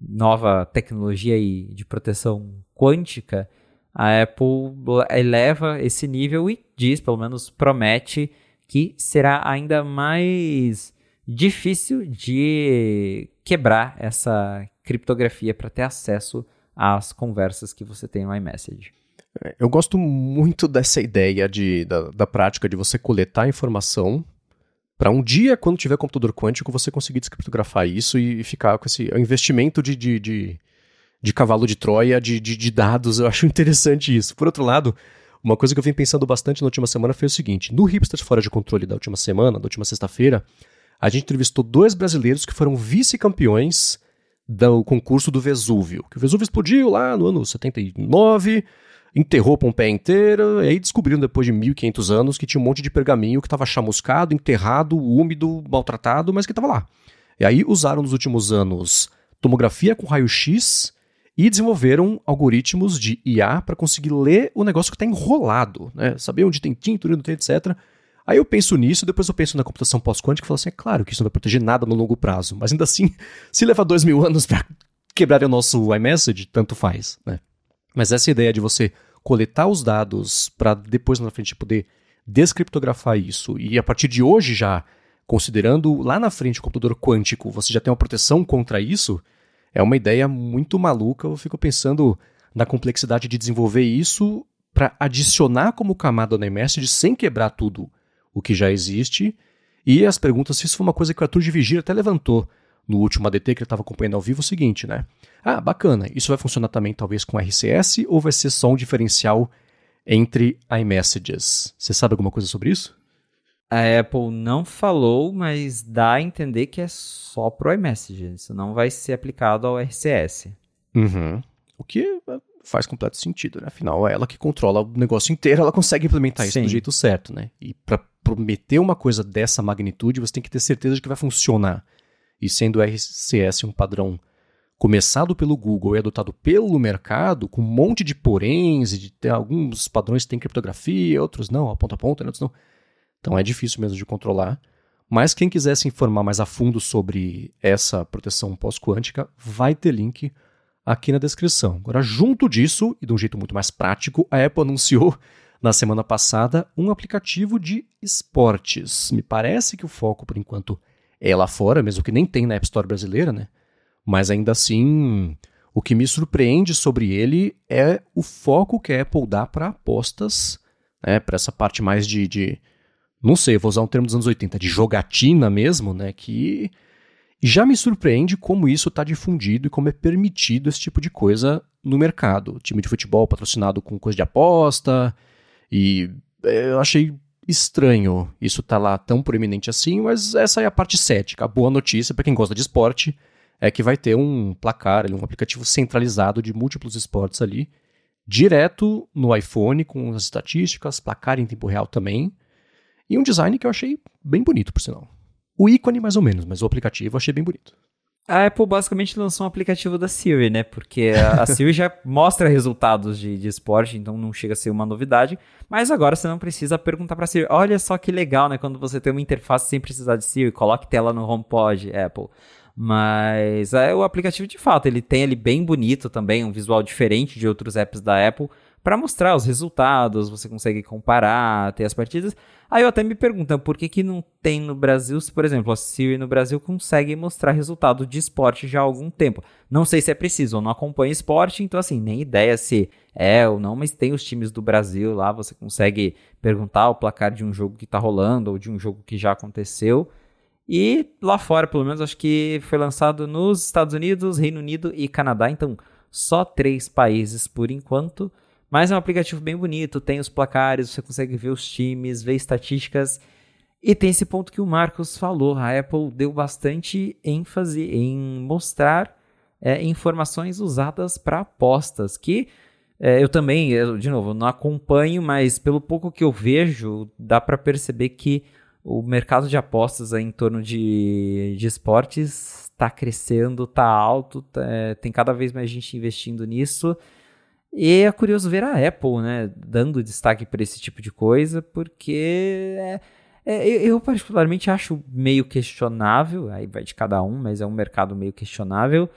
nova tecnologia de proteção quântica, a Apple eleva esse nível e diz, pelo menos promete, que será ainda mais difícil de quebrar essa criptografia para ter acesso às conversas que você tem no iMessage. Eu gosto muito dessa ideia de, da, da prática de você coletar informação para um dia, quando tiver computador quântico, você conseguir descriptografar isso e, ficar com esse é investimento de, de, de, de, cavalo de Troia de, de, de dados. Eu acho interessante isso. Por outro lado, uma coisa que eu vim pensando bastante na última semana foi o seguinte: no Hipsters Fora de Controle da última semana, da última sexta-feira, a gente entrevistou dois brasileiros que foram vice-campeões do concurso do Vesúvio. Que o Vesúvio explodiu lá no ano 79, enterrou Pompeia inteira, e aí descobriram depois de 1500 anos que tinha um monte de pergaminho que estava chamuscado, enterrado, úmido, maltratado, mas que estava lá. E aí usaram nos últimos anos tomografia com raio-x e desenvolveram algoritmos de IA para conseguir ler o negócio que está enrolado, né? Saber onde tem tinta, onde tem, etc. Aí eu penso nisso, depois eu penso na computação pós-quântica e falo assim: é claro que isso não vai proteger nada no longo prazo, mas ainda assim, se levar dois mil anos para quebrar o nosso iMessage, tanto faz, né? Mas essa ideia de você coletar os dados para depois na frente poder descriptografar isso e a partir de hoje já, considerando lá na frente o computador quântico, você já tem uma proteção contra isso, é uma ideia muito maluca. Eu fico pensando na complexidade de desenvolver isso para adicionar como camada na iMessage sem quebrar tudo o que já existe. E as perguntas, se isso foi uma coisa que o Arthur de Vigir até levantou no último ADT que ele estava acompanhando ao vivo, o seguinte, né? Ah, bacana, isso vai funcionar também talvez com RCS ou vai ser só um diferencial entre iMessages? Você sabe alguma coisa sobre isso? A Apple não falou, mas dá a entender que é só pro iMessage. Isso não vai ser aplicado ao RCS. Uhum. O que é, faz completo sentido, né? Afinal, é ela que controla o negócio inteiro, ela consegue implementar isso Sim. do jeito certo, né? E para prometer uma coisa dessa magnitude, você tem que ter certeza de que vai funcionar. E sendo o RCS um padrão começado pelo Google e adotado pelo mercado, com um monte de poréns, e de ter alguns padrões têm criptografia, outros não, a ponta a ponta, outros não. Então é difícil mesmo de controlar. Mas quem quiser se informar mais a fundo sobre essa proteção pós-quântica, vai ter link aqui na descrição. Agora, junto disso, e de um jeito muito mais prático, a Apple anunciou na semana passada um aplicativo de esportes. Me parece que o foco, por enquanto, é lá fora, mesmo que nem tem na App Store brasileira, né? Mas ainda assim, o que me surpreende sobre ele é o foco que a Apple dá para apostas, né? Para essa parte mais de, de, Não sei, vou usar um termo dos anos 80, de jogatina mesmo, né? Que já me surpreende como isso está difundido e como é permitido esse tipo de coisa no mercado. Time de futebol patrocinado com coisa de aposta. E é, eu achei estranho isso estar tá lá tão proeminente assim, mas essa é a parte cética. A boa notícia para quem gosta de esporte é que vai ter um placar, um aplicativo centralizado de múltiplos esportes ali, direto no iPhone, com as estatísticas, placar em tempo real também, e um design que eu achei bem bonito, por sinal. O ícone, mais ou menos, mas o aplicativo eu achei bem bonito. A Apple basicamente lançou um aplicativo da Siri, né? Porque a, a Siri já mostra resultados de, de esporte, então não chega a ser uma novidade. Mas agora você não precisa perguntar para Siri. Olha só que legal, né? Quando você tem uma interface sem precisar de Siri, coloque tela no HomePod, Apple. Mas é, o aplicativo, de fato, ele tem ele bem bonito também, um visual diferente de outros apps da Apple, para mostrar os resultados, você consegue comparar, ter as partidas. Aí eu até me pergunto, por que, que não tem no Brasil, se, por exemplo, a Siri no Brasil consegue mostrar resultado de esporte já há algum tempo. Não sei se é preciso, eu não acompanho esporte, então assim, nem ideia se é ou não, mas tem os times do Brasil lá, você consegue perguntar o placar de um jogo que está rolando ou de um jogo que já aconteceu. E lá fora, pelo menos, acho que foi lançado nos Estados Unidos, Reino Unido e Canadá. Então, só três países por enquanto. Mas é um aplicativo bem bonito, tem os placares, você consegue ver os times, ver estatísticas. E tem esse ponto que o Marcos falou: a Apple deu bastante ênfase em mostrar é, informações usadas para apostas, que é, eu também, eu, de novo, não acompanho, mas pelo pouco que eu vejo, dá para perceber que o mercado de apostas em torno de, de esportes está crescendo, está alto, tá, é, tem cada vez mais gente investindo nisso. E é curioso ver a Apple, né, dando destaque para esse tipo de coisa, porque é, é, eu particularmente acho meio questionável, aí vai de cada um, mas é um mercado meio questionável.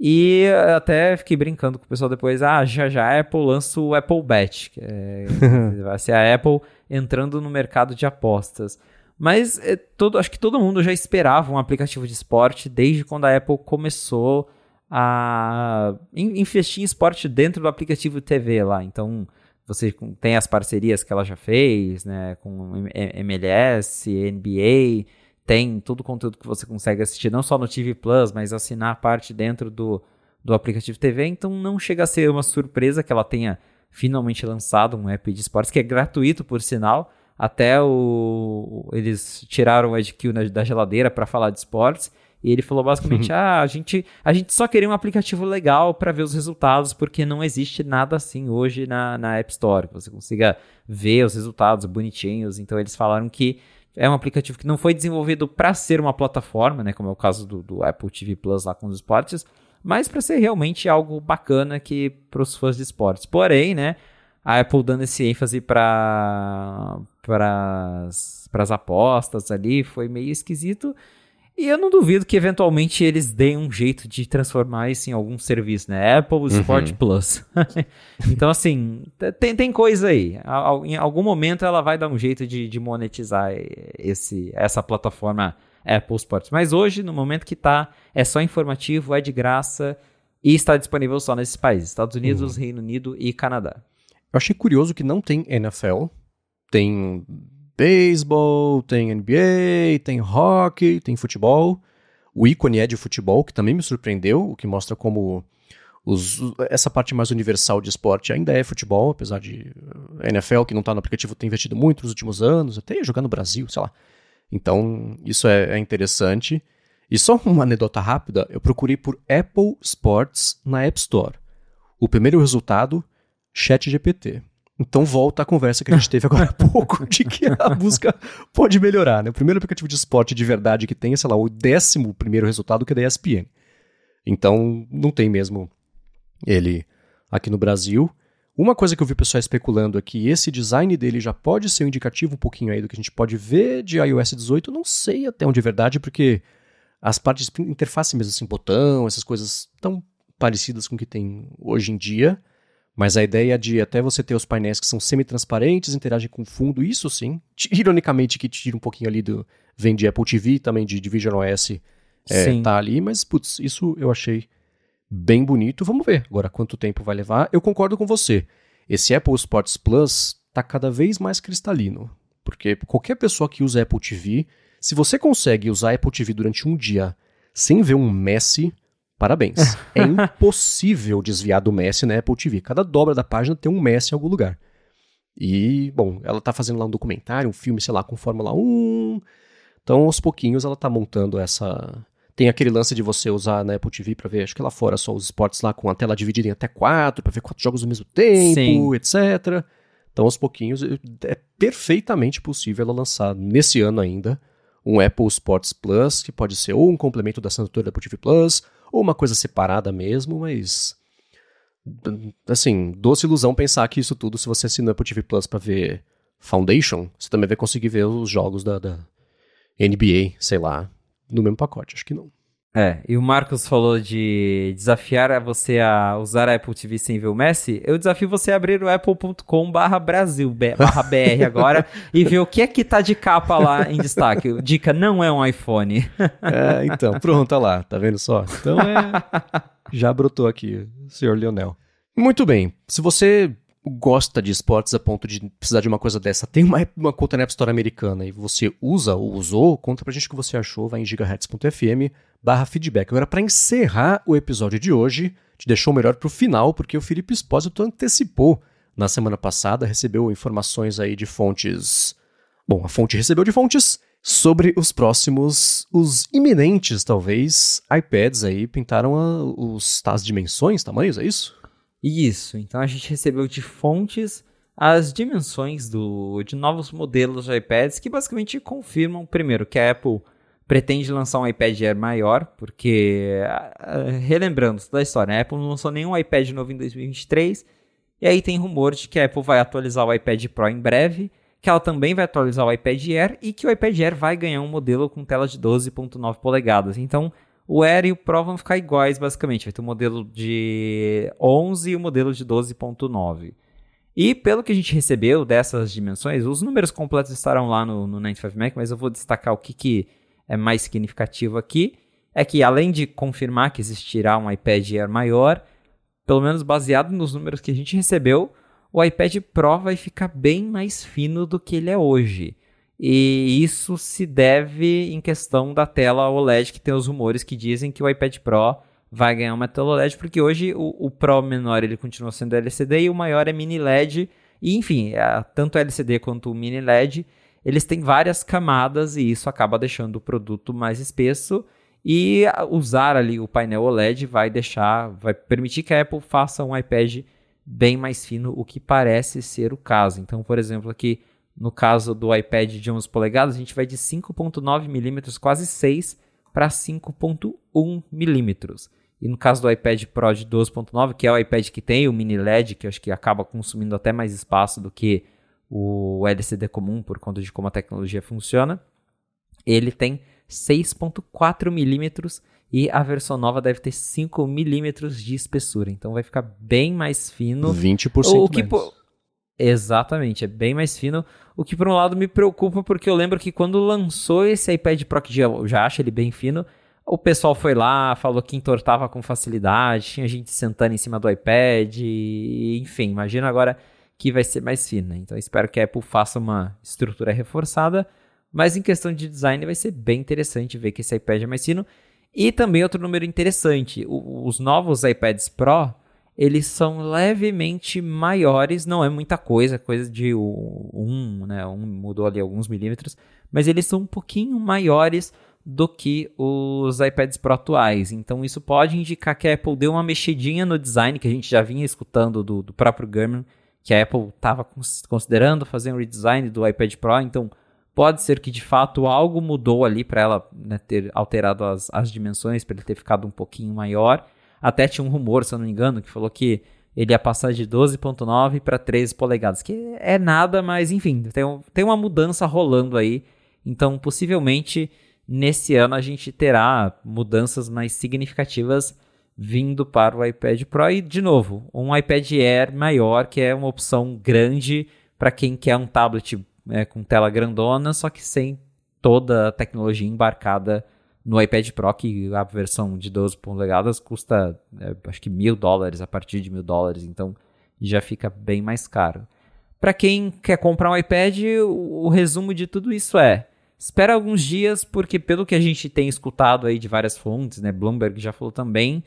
E até fiquei brincando com o pessoal depois, ah, já já a Apple lança o Apple Bet, que é, vai ser a Apple entrando no mercado de apostas. Mas é, todo, acho que todo mundo já esperava um aplicativo de esporte desde quando a Apple começou a investir em esporte dentro do aplicativo TV lá. Então, você tem as parcerias que ela já fez, né, com MLS, NBA, tem todo o conteúdo que você consegue assistir, não só no TV Plus, mas assinar parte dentro do, do aplicativo TV. Então, não chega a ser uma surpresa que ela tenha finalmente lançado um app de esportes, que é gratuito, por sinal. Até o, eles tiraram o EdQ da geladeira para falar de esportes. E ele falou basicamente: uhum. ah, a gente, a gente só queria um aplicativo legal para ver os resultados, porque não existe nada assim hoje na, na App Store, que você consiga ver os resultados bonitinhos. Então eles falaram que é um aplicativo que não foi desenvolvido para ser uma plataforma, né, como é o caso do, do Apple TV Plus lá com os esportes, mas para ser realmente algo bacana que para os fãs de esportes. Porém, né, a Apple dando esse ênfase para para as apostas ali foi meio esquisito. E eu não duvido que eventualmente eles deem um jeito de transformar isso em algum serviço, né? Apple uhum. Sport uhum. Plus. então, assim, tem, tem coisa aí. Em algum momento ela vai dar um jeito de, de monetizar esse, essa plataforma Apple Sports. Mas hoje, no momento que tá, é só informativo, é de graça e está disponível só nesses países: Estados Unidos, uhum. Reino Unido e Canadá. Eu achei curioso que não tem NFL, tem beisebol, tem NBA, tem hockey, tem futebol. O ícone é de futebol, que também me surpreendeu, o que mostra como os, essa parte mais universal de esporte ainda é futebol, apesar de a NFL, que não está no aplicativo, tem investido muito nos últimos anos, até jogar no Brasil, sei lá. Então, isso é, é interessante. E só uma anedota rápida, eu procurei por Apple Sports na App Store. O primeiro resultado, ChatGPT. Então volta a conversa que a gente teve agora há pouco de que a busca pode melhorar. Né? O primeiro aplicativo de esporte de verdade que tem é, sei lá, o décimo primeiro resultado que é da ESPN. Então não tem mesmo ele aqui no Brasil. Uma coisa que eu vi o pessoal especulando é que esse design dele já pode ser um indicativo um pouquinho aí do que a gente pode ver de iOS 18. Eu não sei até onde é verdade, porque as partes de interface mesmo, assim, botão, essas coisas tão parecidas com o que tem hoje em dia. Mas a ideia de até você ter os painéis que são semi-transparentes, interagem com o fundo, isso sim. Ironicamente, que tira um pouquinho ali do. Vem de Apple TV, também de, de Vision OS, é, tá ali, mas putz, isso eu achei bem bonito. Vamos ver agora quanto tempo vai levar. Eu concordo com você. Esse Apple Sports Plus tá cada vez mais cristalino. Porque qualquer pessoa que usa Apple TV, se você consegue usar Apple TV durante um dia sem ver um Messi, Parabéns. é impossível desviar do Messi na Apple TV. Cada dobra da página tem um Messi em algum lugar. E, bom, ela tá fazendo lá um documentário, um filme, sei lá, com Fórmula 1. Então, aos pouquinhos, ela tá montando essa. Tem aquele lance de você usar na Apple TV para ver, acho que lá fora, só os esportes lá com a tela dividida em até quatro, para ver quatro jogos ao mesmo tempo, Sim. etc. Então, aos pouquinhos, é perfeitamente possível ela lançar nesse ano ainda um Apple Sports Plus, que pode ser ou um complemento da assinatura da Apple TV Plus, ou uma coisa separada mesmo, mas. Assim, doce ilusão pensar que isso tudo, se você assinar Apple TV Plus pra ver Foundation, você também vai conseguir ver os jogos da, da NBA, sei lá, no mesmo pacote. Acho que não. É, e o Marcos falou de desafiar você a usar a Apple TV sem ver o Messi. Eu desafio você a abrir o apple.com barra Brasil, barra BR agora, e ver o que é que tá de capa lá em destaque. Dica, não é um iPhone. É, então, pronto, lá, tá vendo só? Então é... Já brotou aqui, senhor Leonel. Muito bem, se você gosta de esportes a ponto de precisar de uma coisa dessa, tem uma, uma conta na App Store americana e você usa ou usou, conta pra gente o que você achou, vai em gigahertz.fm barra feedback. Agora, para encerrar o episódio de hoje, te deixou melhor pro final, porque o Felipe Espósito antecipou na semana passada, recebeu informações aí de fontes... Bom, a fonte recebeu de fontes sobre os próximos, os iminentes, talvez, iPads aí, pintaram a, os, as dimensões, tamanhos, é isso? Isso, então a gente recebeu de fontes as dimensões do, de novos modelos de iPads que basicamente confirmam, primeiro, que a Apple pretende lançar um iPad Air maior, porque, relembrando da história, a Apple não lançou nenhum iPad novo em 2023, e aí tem rumor de que a Apple vai atualizar o iPad Pro em breve, que ela também vai atualizar o iPad Air e que o iPad Air vai ganhar um modelo com tela de 12.9 polegadas. Então, o Air e o Pro vão ficar iguais, basicamente. Vai ter o um modelo de 11 e o um modelo de 12.9. E pelo que a gente recebeu dessas dimensões, os números completos estarão lá no, no 95Mac, mas eu vou destacar o que, que é mais significativo aqui. É que além de confirmar que existirá um iPad Air maior, pelo menos baseado nos números que a gente recebeu, o iPad Pro vai ficar bem mais fino do que ele é hoje. E isso se deve em questão da tela OLED, que tem os rumores que dizem que o iPad Pro vai ganhar uma tela OLED, porque hoje o, o Pro menor ele continua sendo LCD e o maior é mini LED. E enfim, é, tanto LCD quanto o mini LED, eles têm várias camadas e isso acaba deixando o produto mais espesso. E usar ali o painel OLED vai deixar, vai permitir que a Apple faça um iPad bem mais fino, o que parece ser o caso. Então, por exemplo, aqui no caso do iPad de 11 polegadas, a gente vai de 5.9 milímetros, quase 6, para 5.1 milímetros. E no caso do iPad Pro de 12.9, que é o iPad que tem o mini LED, que acho que acaba consumindo até mais espaço do que o LCD comum por conta de como a tecnologia funciona, ele tem 6.4 milímetros e a versão nova deve ter 5 milímetros de espessura. Então vai ficar bem mais fino. 20% o que, menos. Exatamente, é bem mais fino. O que por um lado me preocupa, porque eu lembro que quando lançou esse iPad Pro, que eu já acho ele bem fino, o pessoal foi lá, falou que entortava com facilidade, tinha gente sentando em cima do iPad, e, enfim, imagina agora que vai ser mais fino. Então espero que a Apple faça uma estrutura reforçada, mas em questão de design vai ser bem interessante ver que esse iPad é mais fino. E também outro número interessante, os novos iPads Pro, eles são levemente maiores, não é muita coisa, coisa de um, né, um mudou ali alguns milímetros, mas eles são um pouquinho maiores do que os iPads Pro atuais. Então isso pode indicar que a Apple deu uma mexidinha no design que a gente já vinha escutando do, do próprio Gurman, que a Apple estava considerando fazer um redesign do iPad Pro. Então Pode ser que de fato algo mudou ali para ela né, ter alterado as, as dimensões, para ele ter ficado um pouquinho maior. Até tinha um rumor, se eu não me engano, que falou que ele ia passar de 12,9 para 13 polegadas, que é nada, mas enfim, tem, tem uma mudança rolando aí. Então, possivelmente, nesse ano a gente terá mudanças mais significativas vindo para o iPad Pro. E, de novo, um iPad Air maior, que é uma opção grande para quem quer um tablet é, com tela grandona, só que sem toda a tecnologia embarcada no iPad Pro, que a versão de 12 polegadas custa é, acho que mil dólares, a partir de mil dólares, então já fica bem mais caro. Para quem quer comprar um iPad, o, o resumo de tudo isso é: espera alguns dias, porque pelo que a gente tem escutado aí de várias fontes, né, Bloomberg já falou também,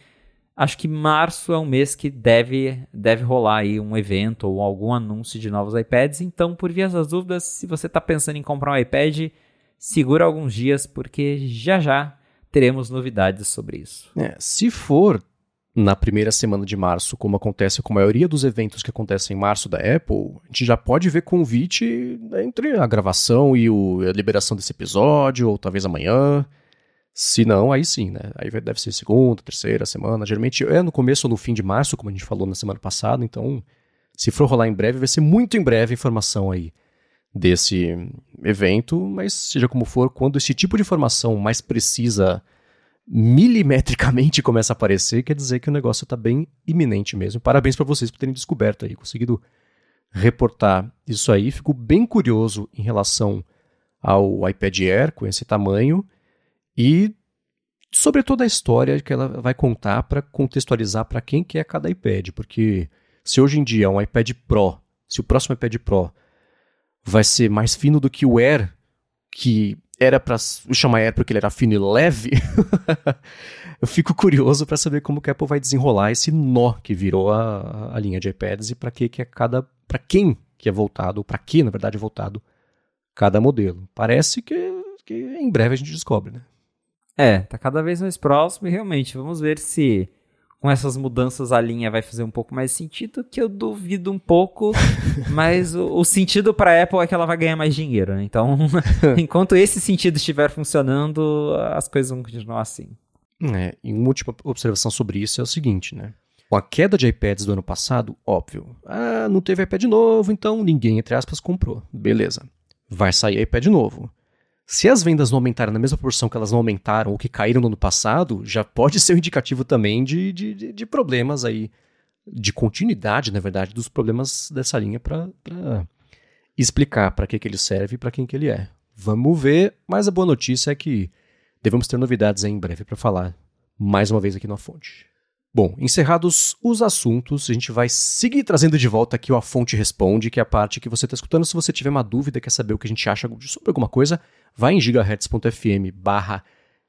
acho que março é um mês que deve, deve rolar aí um evento ou algum anúncio de novos iPads. Então, por via das dúvidas, se você está pensando em comprar um iPad, segura alguns dias, porque já já teremos novidades sobre isso. É, se for na primeira semana de março, como acontece com a maioria dos eventos que acontecem em março da Apple, a gente já pode ver convite entre a gravação e o, a liberação desse episódio, ou talvez amanhã. Se não, aí sim, né? Aí deve ser segunda, terceira semana. Geralmente é no começo ou no fim de março, como a gente falou na semana passada. Então, se for rolar em breve, vai ser muito em breve a informação aí desse evento. Mas, seja como for, quando esse tipo de informação mais precisa milimetricamente começa a aparecer, quer dizer que o negócio está bem iminente mesmo. Parabéns para vocês por terem descoberto aí, conseguido reportar isso aí. Fico bem curioso em relação ao iPad Air com esse tamanho e sobre toda a história que ela vai contar para contextualizar para quem quer cada iPad, porque se hoje em dia um iPad Pro, se o próximo iPad Pro vai ser mais fino do que o Air, que era para chamar Air porque ele era fino e leve, eu fico curioso para saber como que a Apple vai desenrolar esse nó que virou a, a linha de iPads e para que que é cada, para quem que é voltado, para que na verdade é voltado cada modelo. Parece que, que em breve a gente descobre, né? É, tá cada vez mais próximo e realmente vamos ver se com essas mudanças a linha vai fazer um pouco mais sentido, que eu duvido um pouco, mas o, o sentido para Apple é que ela vai ganhar mais dinheiro, né? Então, enquanto esse sentido estiver funcionando, as coisas vão continuar assim. É, e uma última observação sobre isso é o seguinte, né? Com a queda de iPads do ano passado, óbvio, ah, não teve iPad novo, então ninguém, entre aspas, comprou. Beleza. Vai sair iPad novo. Se as vendas não aumentarem na mesma proporção que elas não aumentaram ou que caíram no ano passado, já pode ser um indicativo também de, de, de problemas aí de continuidade, na verdade, dos problemas dessa linha para explicar para que, que ele serve e para quem que ele é. Vamos ver, mas a boa notícia é que devemos ter novidades em breve para falar mais uma vez aqui na fonte. Bom, encerrados os assuntos, a gente vai seguir trazendo de volta aqui o A Fonte Responde, que é a parte que você está escutando. Se você tiver uma dúvida, quer saber o que a gente acha sobre alguma coisa, vai em gigahertz.fm barra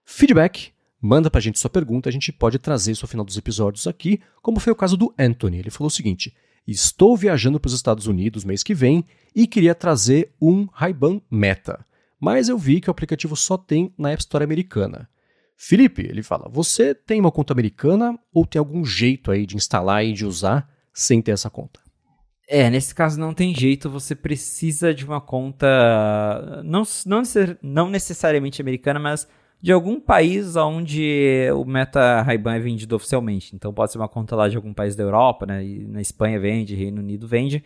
feedback, manda pra gente sua pergunta, a gente pode trazer isso ao final dos episódios aqui, como foi o caso do Anthony. Ele falou o seguinte, estou viajando para os Estados Unidos mês que vem e queria trazer um Ray-Ban Meta, mas eu vi que o aplicativo só tem na App Store americana. Felipe, ele fala: Você tem uma conta americana ou tem algum jeito aí de instalar e de usar sem ter essa conta? É, nesse caso não tem jeito, você precisa de uma conta não, não, não necessariamente americana, mas de algum país onde o Meta Ray-Ban é vendido oficialmente. Então pode ser uma conta lá de algum país da Europa, né? Na Espanha vende, Reino Unido vende.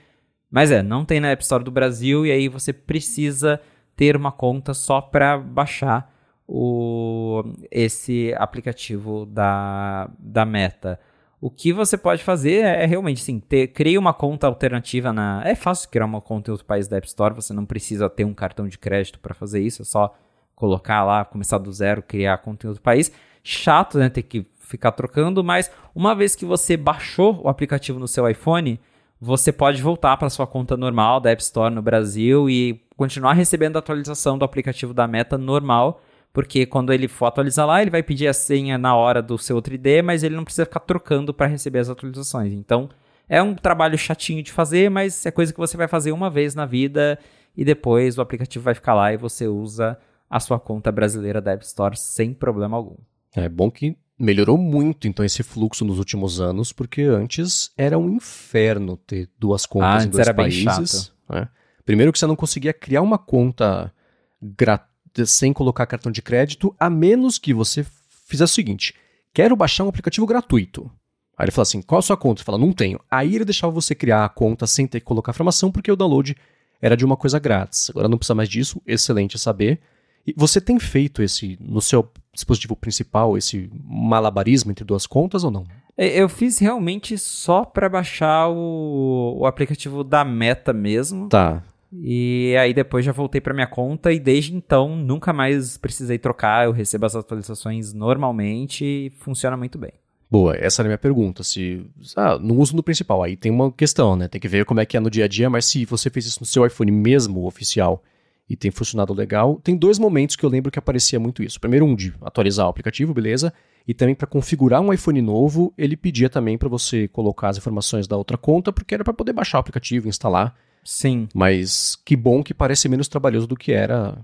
Mas é, não tem na App Store do Brasil e aí você precisa ter uma conta só para baixar o, esse aplicativo da, da Meta. O que você pode fazer é, é realmente assim, ter, criar uma conta alternativa na. É fácil criar uma conta em outro país da App Store, você não precisa ter um cartão de crédito para fazer isso, é só colocar lá, começar do zero, criar conta em outro país. Chato, né? Ter que ficar trocando, mas uma vez que você baixou o aplicativo no seu iPhone, você pode voltar para sua conta normal da App Store no Brasil e continuar recebendo a atualização do aplicativo da Meta normal porque quando ele for atualizar lá, ele vai pedir a senha na hora do seu 3D, mas ele não precisa ficar trocando para receber as atualizações. Então, é um trabalho chatinho de fazer, mas é coisa que você vai fazer uma vez na vida e depois o aplicativo vai ficar lá e você usa a sua conta brasileira da App Store sem problema algum. É bom que melhorou muito então esse fluxo nos últimos anos, porque antes era um inferno ter duas contas ah, em dois era países. Bem chato. Né? Primeiro que você não conseguia criar uma conta gratuita sem colocar cartão de crédito, a menos que você fizesse o seguinte: quero baixar um aplicativo gratuito. Aí ele fala assim: qual a sua conta? Ele fala, não tenho. Aí ele deixava você criar a conta sem ter que colocar informação, porque o download era de uma coisa grátis. Agora não precisa mais disso, excelente saber. E você tem feito esse, no seu dispositivo principal, esse malabarismo entre duas contas ou não? É, eu fiz realmente só para baixar o, o aplicativo da Meta mesmo. Tá. E aí depois já voltei para minha conta e desde então nunca mais precisei trocar, eu recebo as atualizações normalmente e funciona muito bem. Boa, essa era a minha pergunta. Se ah, não uso no principal, aí tem uma questão, né? Tem que ver como é que é no dia a dia, mas se você fez isso no seu iPhone mesmo, oficial, e tem funcionado legal, tem dois momentos que eu lembro que aparecia muito isso. Primeiro um de atualizar o aplicativo, beleza? E também para configurar um iPhone novo, ele pedia também para você colocar as informações da outra conta, porque era para poder baixar o aplicativo, instalar Sim. Mas que bom que parece menos trabalhoso do que era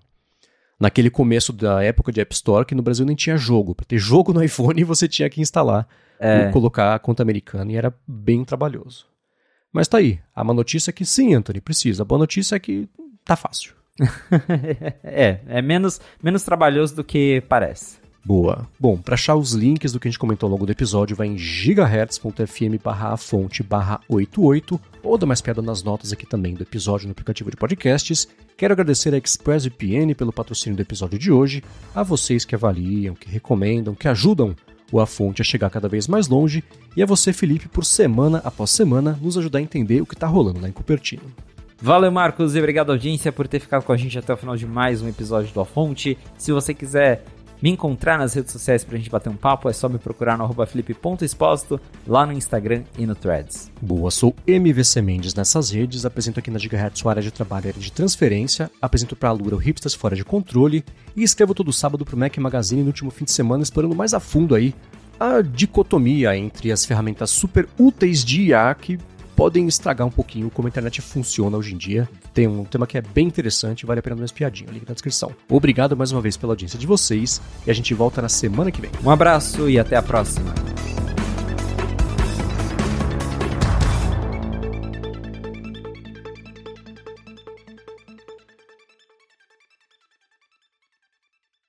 naquele começo da época de App Store, que no Brasil nem tinha jogo. Para ter jogo no iPhone, você tinha que instalar é. e colocar a conta americana, e era bem trabalhoso. Mas tá aí. A má notícia é que sim, Anthony, precisa. A boa notícia é que tá fácil. é, é menos, menos trabalhoso do que parece. Boa. Bom, para achar os links do que a gente comentou ao longo do episódio, vai em gigahertz.fm barra fonte barra 88 ou dá mais piada nas notas aqui também do episódio no aplicativo de podcasts. Quero agradecer a ExpressVPN pelo patrocínio do episódio de hoje, a vocês que avaliam, que recomendam, que ajudam o A Fonte a chegar cada vez mais longe, e a você, Felipe, por semana após semana nos ajudar a entender o que está rolando lá em Cupertino. Valeu, Marcos, e obrigado, audiência, por ter ficado com a gente até o final de mais um episódio do A Fonte. Se você quiser me encontrar nas redes sociais pra gente bater um papo, é só me procurar no arroba lá no Instagram e no Threads. Boa, sou MVC Mendes nessas redes, apresento aqui na Gigahertz sua área de trabalho área de transferência, apresento pra Lura o Hipsters Fora de Controle e escrevo todo sábado pro Mac Magazine no último fim de semana, explorando mais a fundo aí a dicotomia entre as ferramentas super úteis de IA que podem estragar um pouquinho como a internet funciona hoje em dia. Tem um tema que é bem interessante, vale a pena dar uma espiadinha, link na descrição. Obrigado mais uma vez pela audiência de vocês e a gente volta na semana que vem. Um abraço e até a próxima.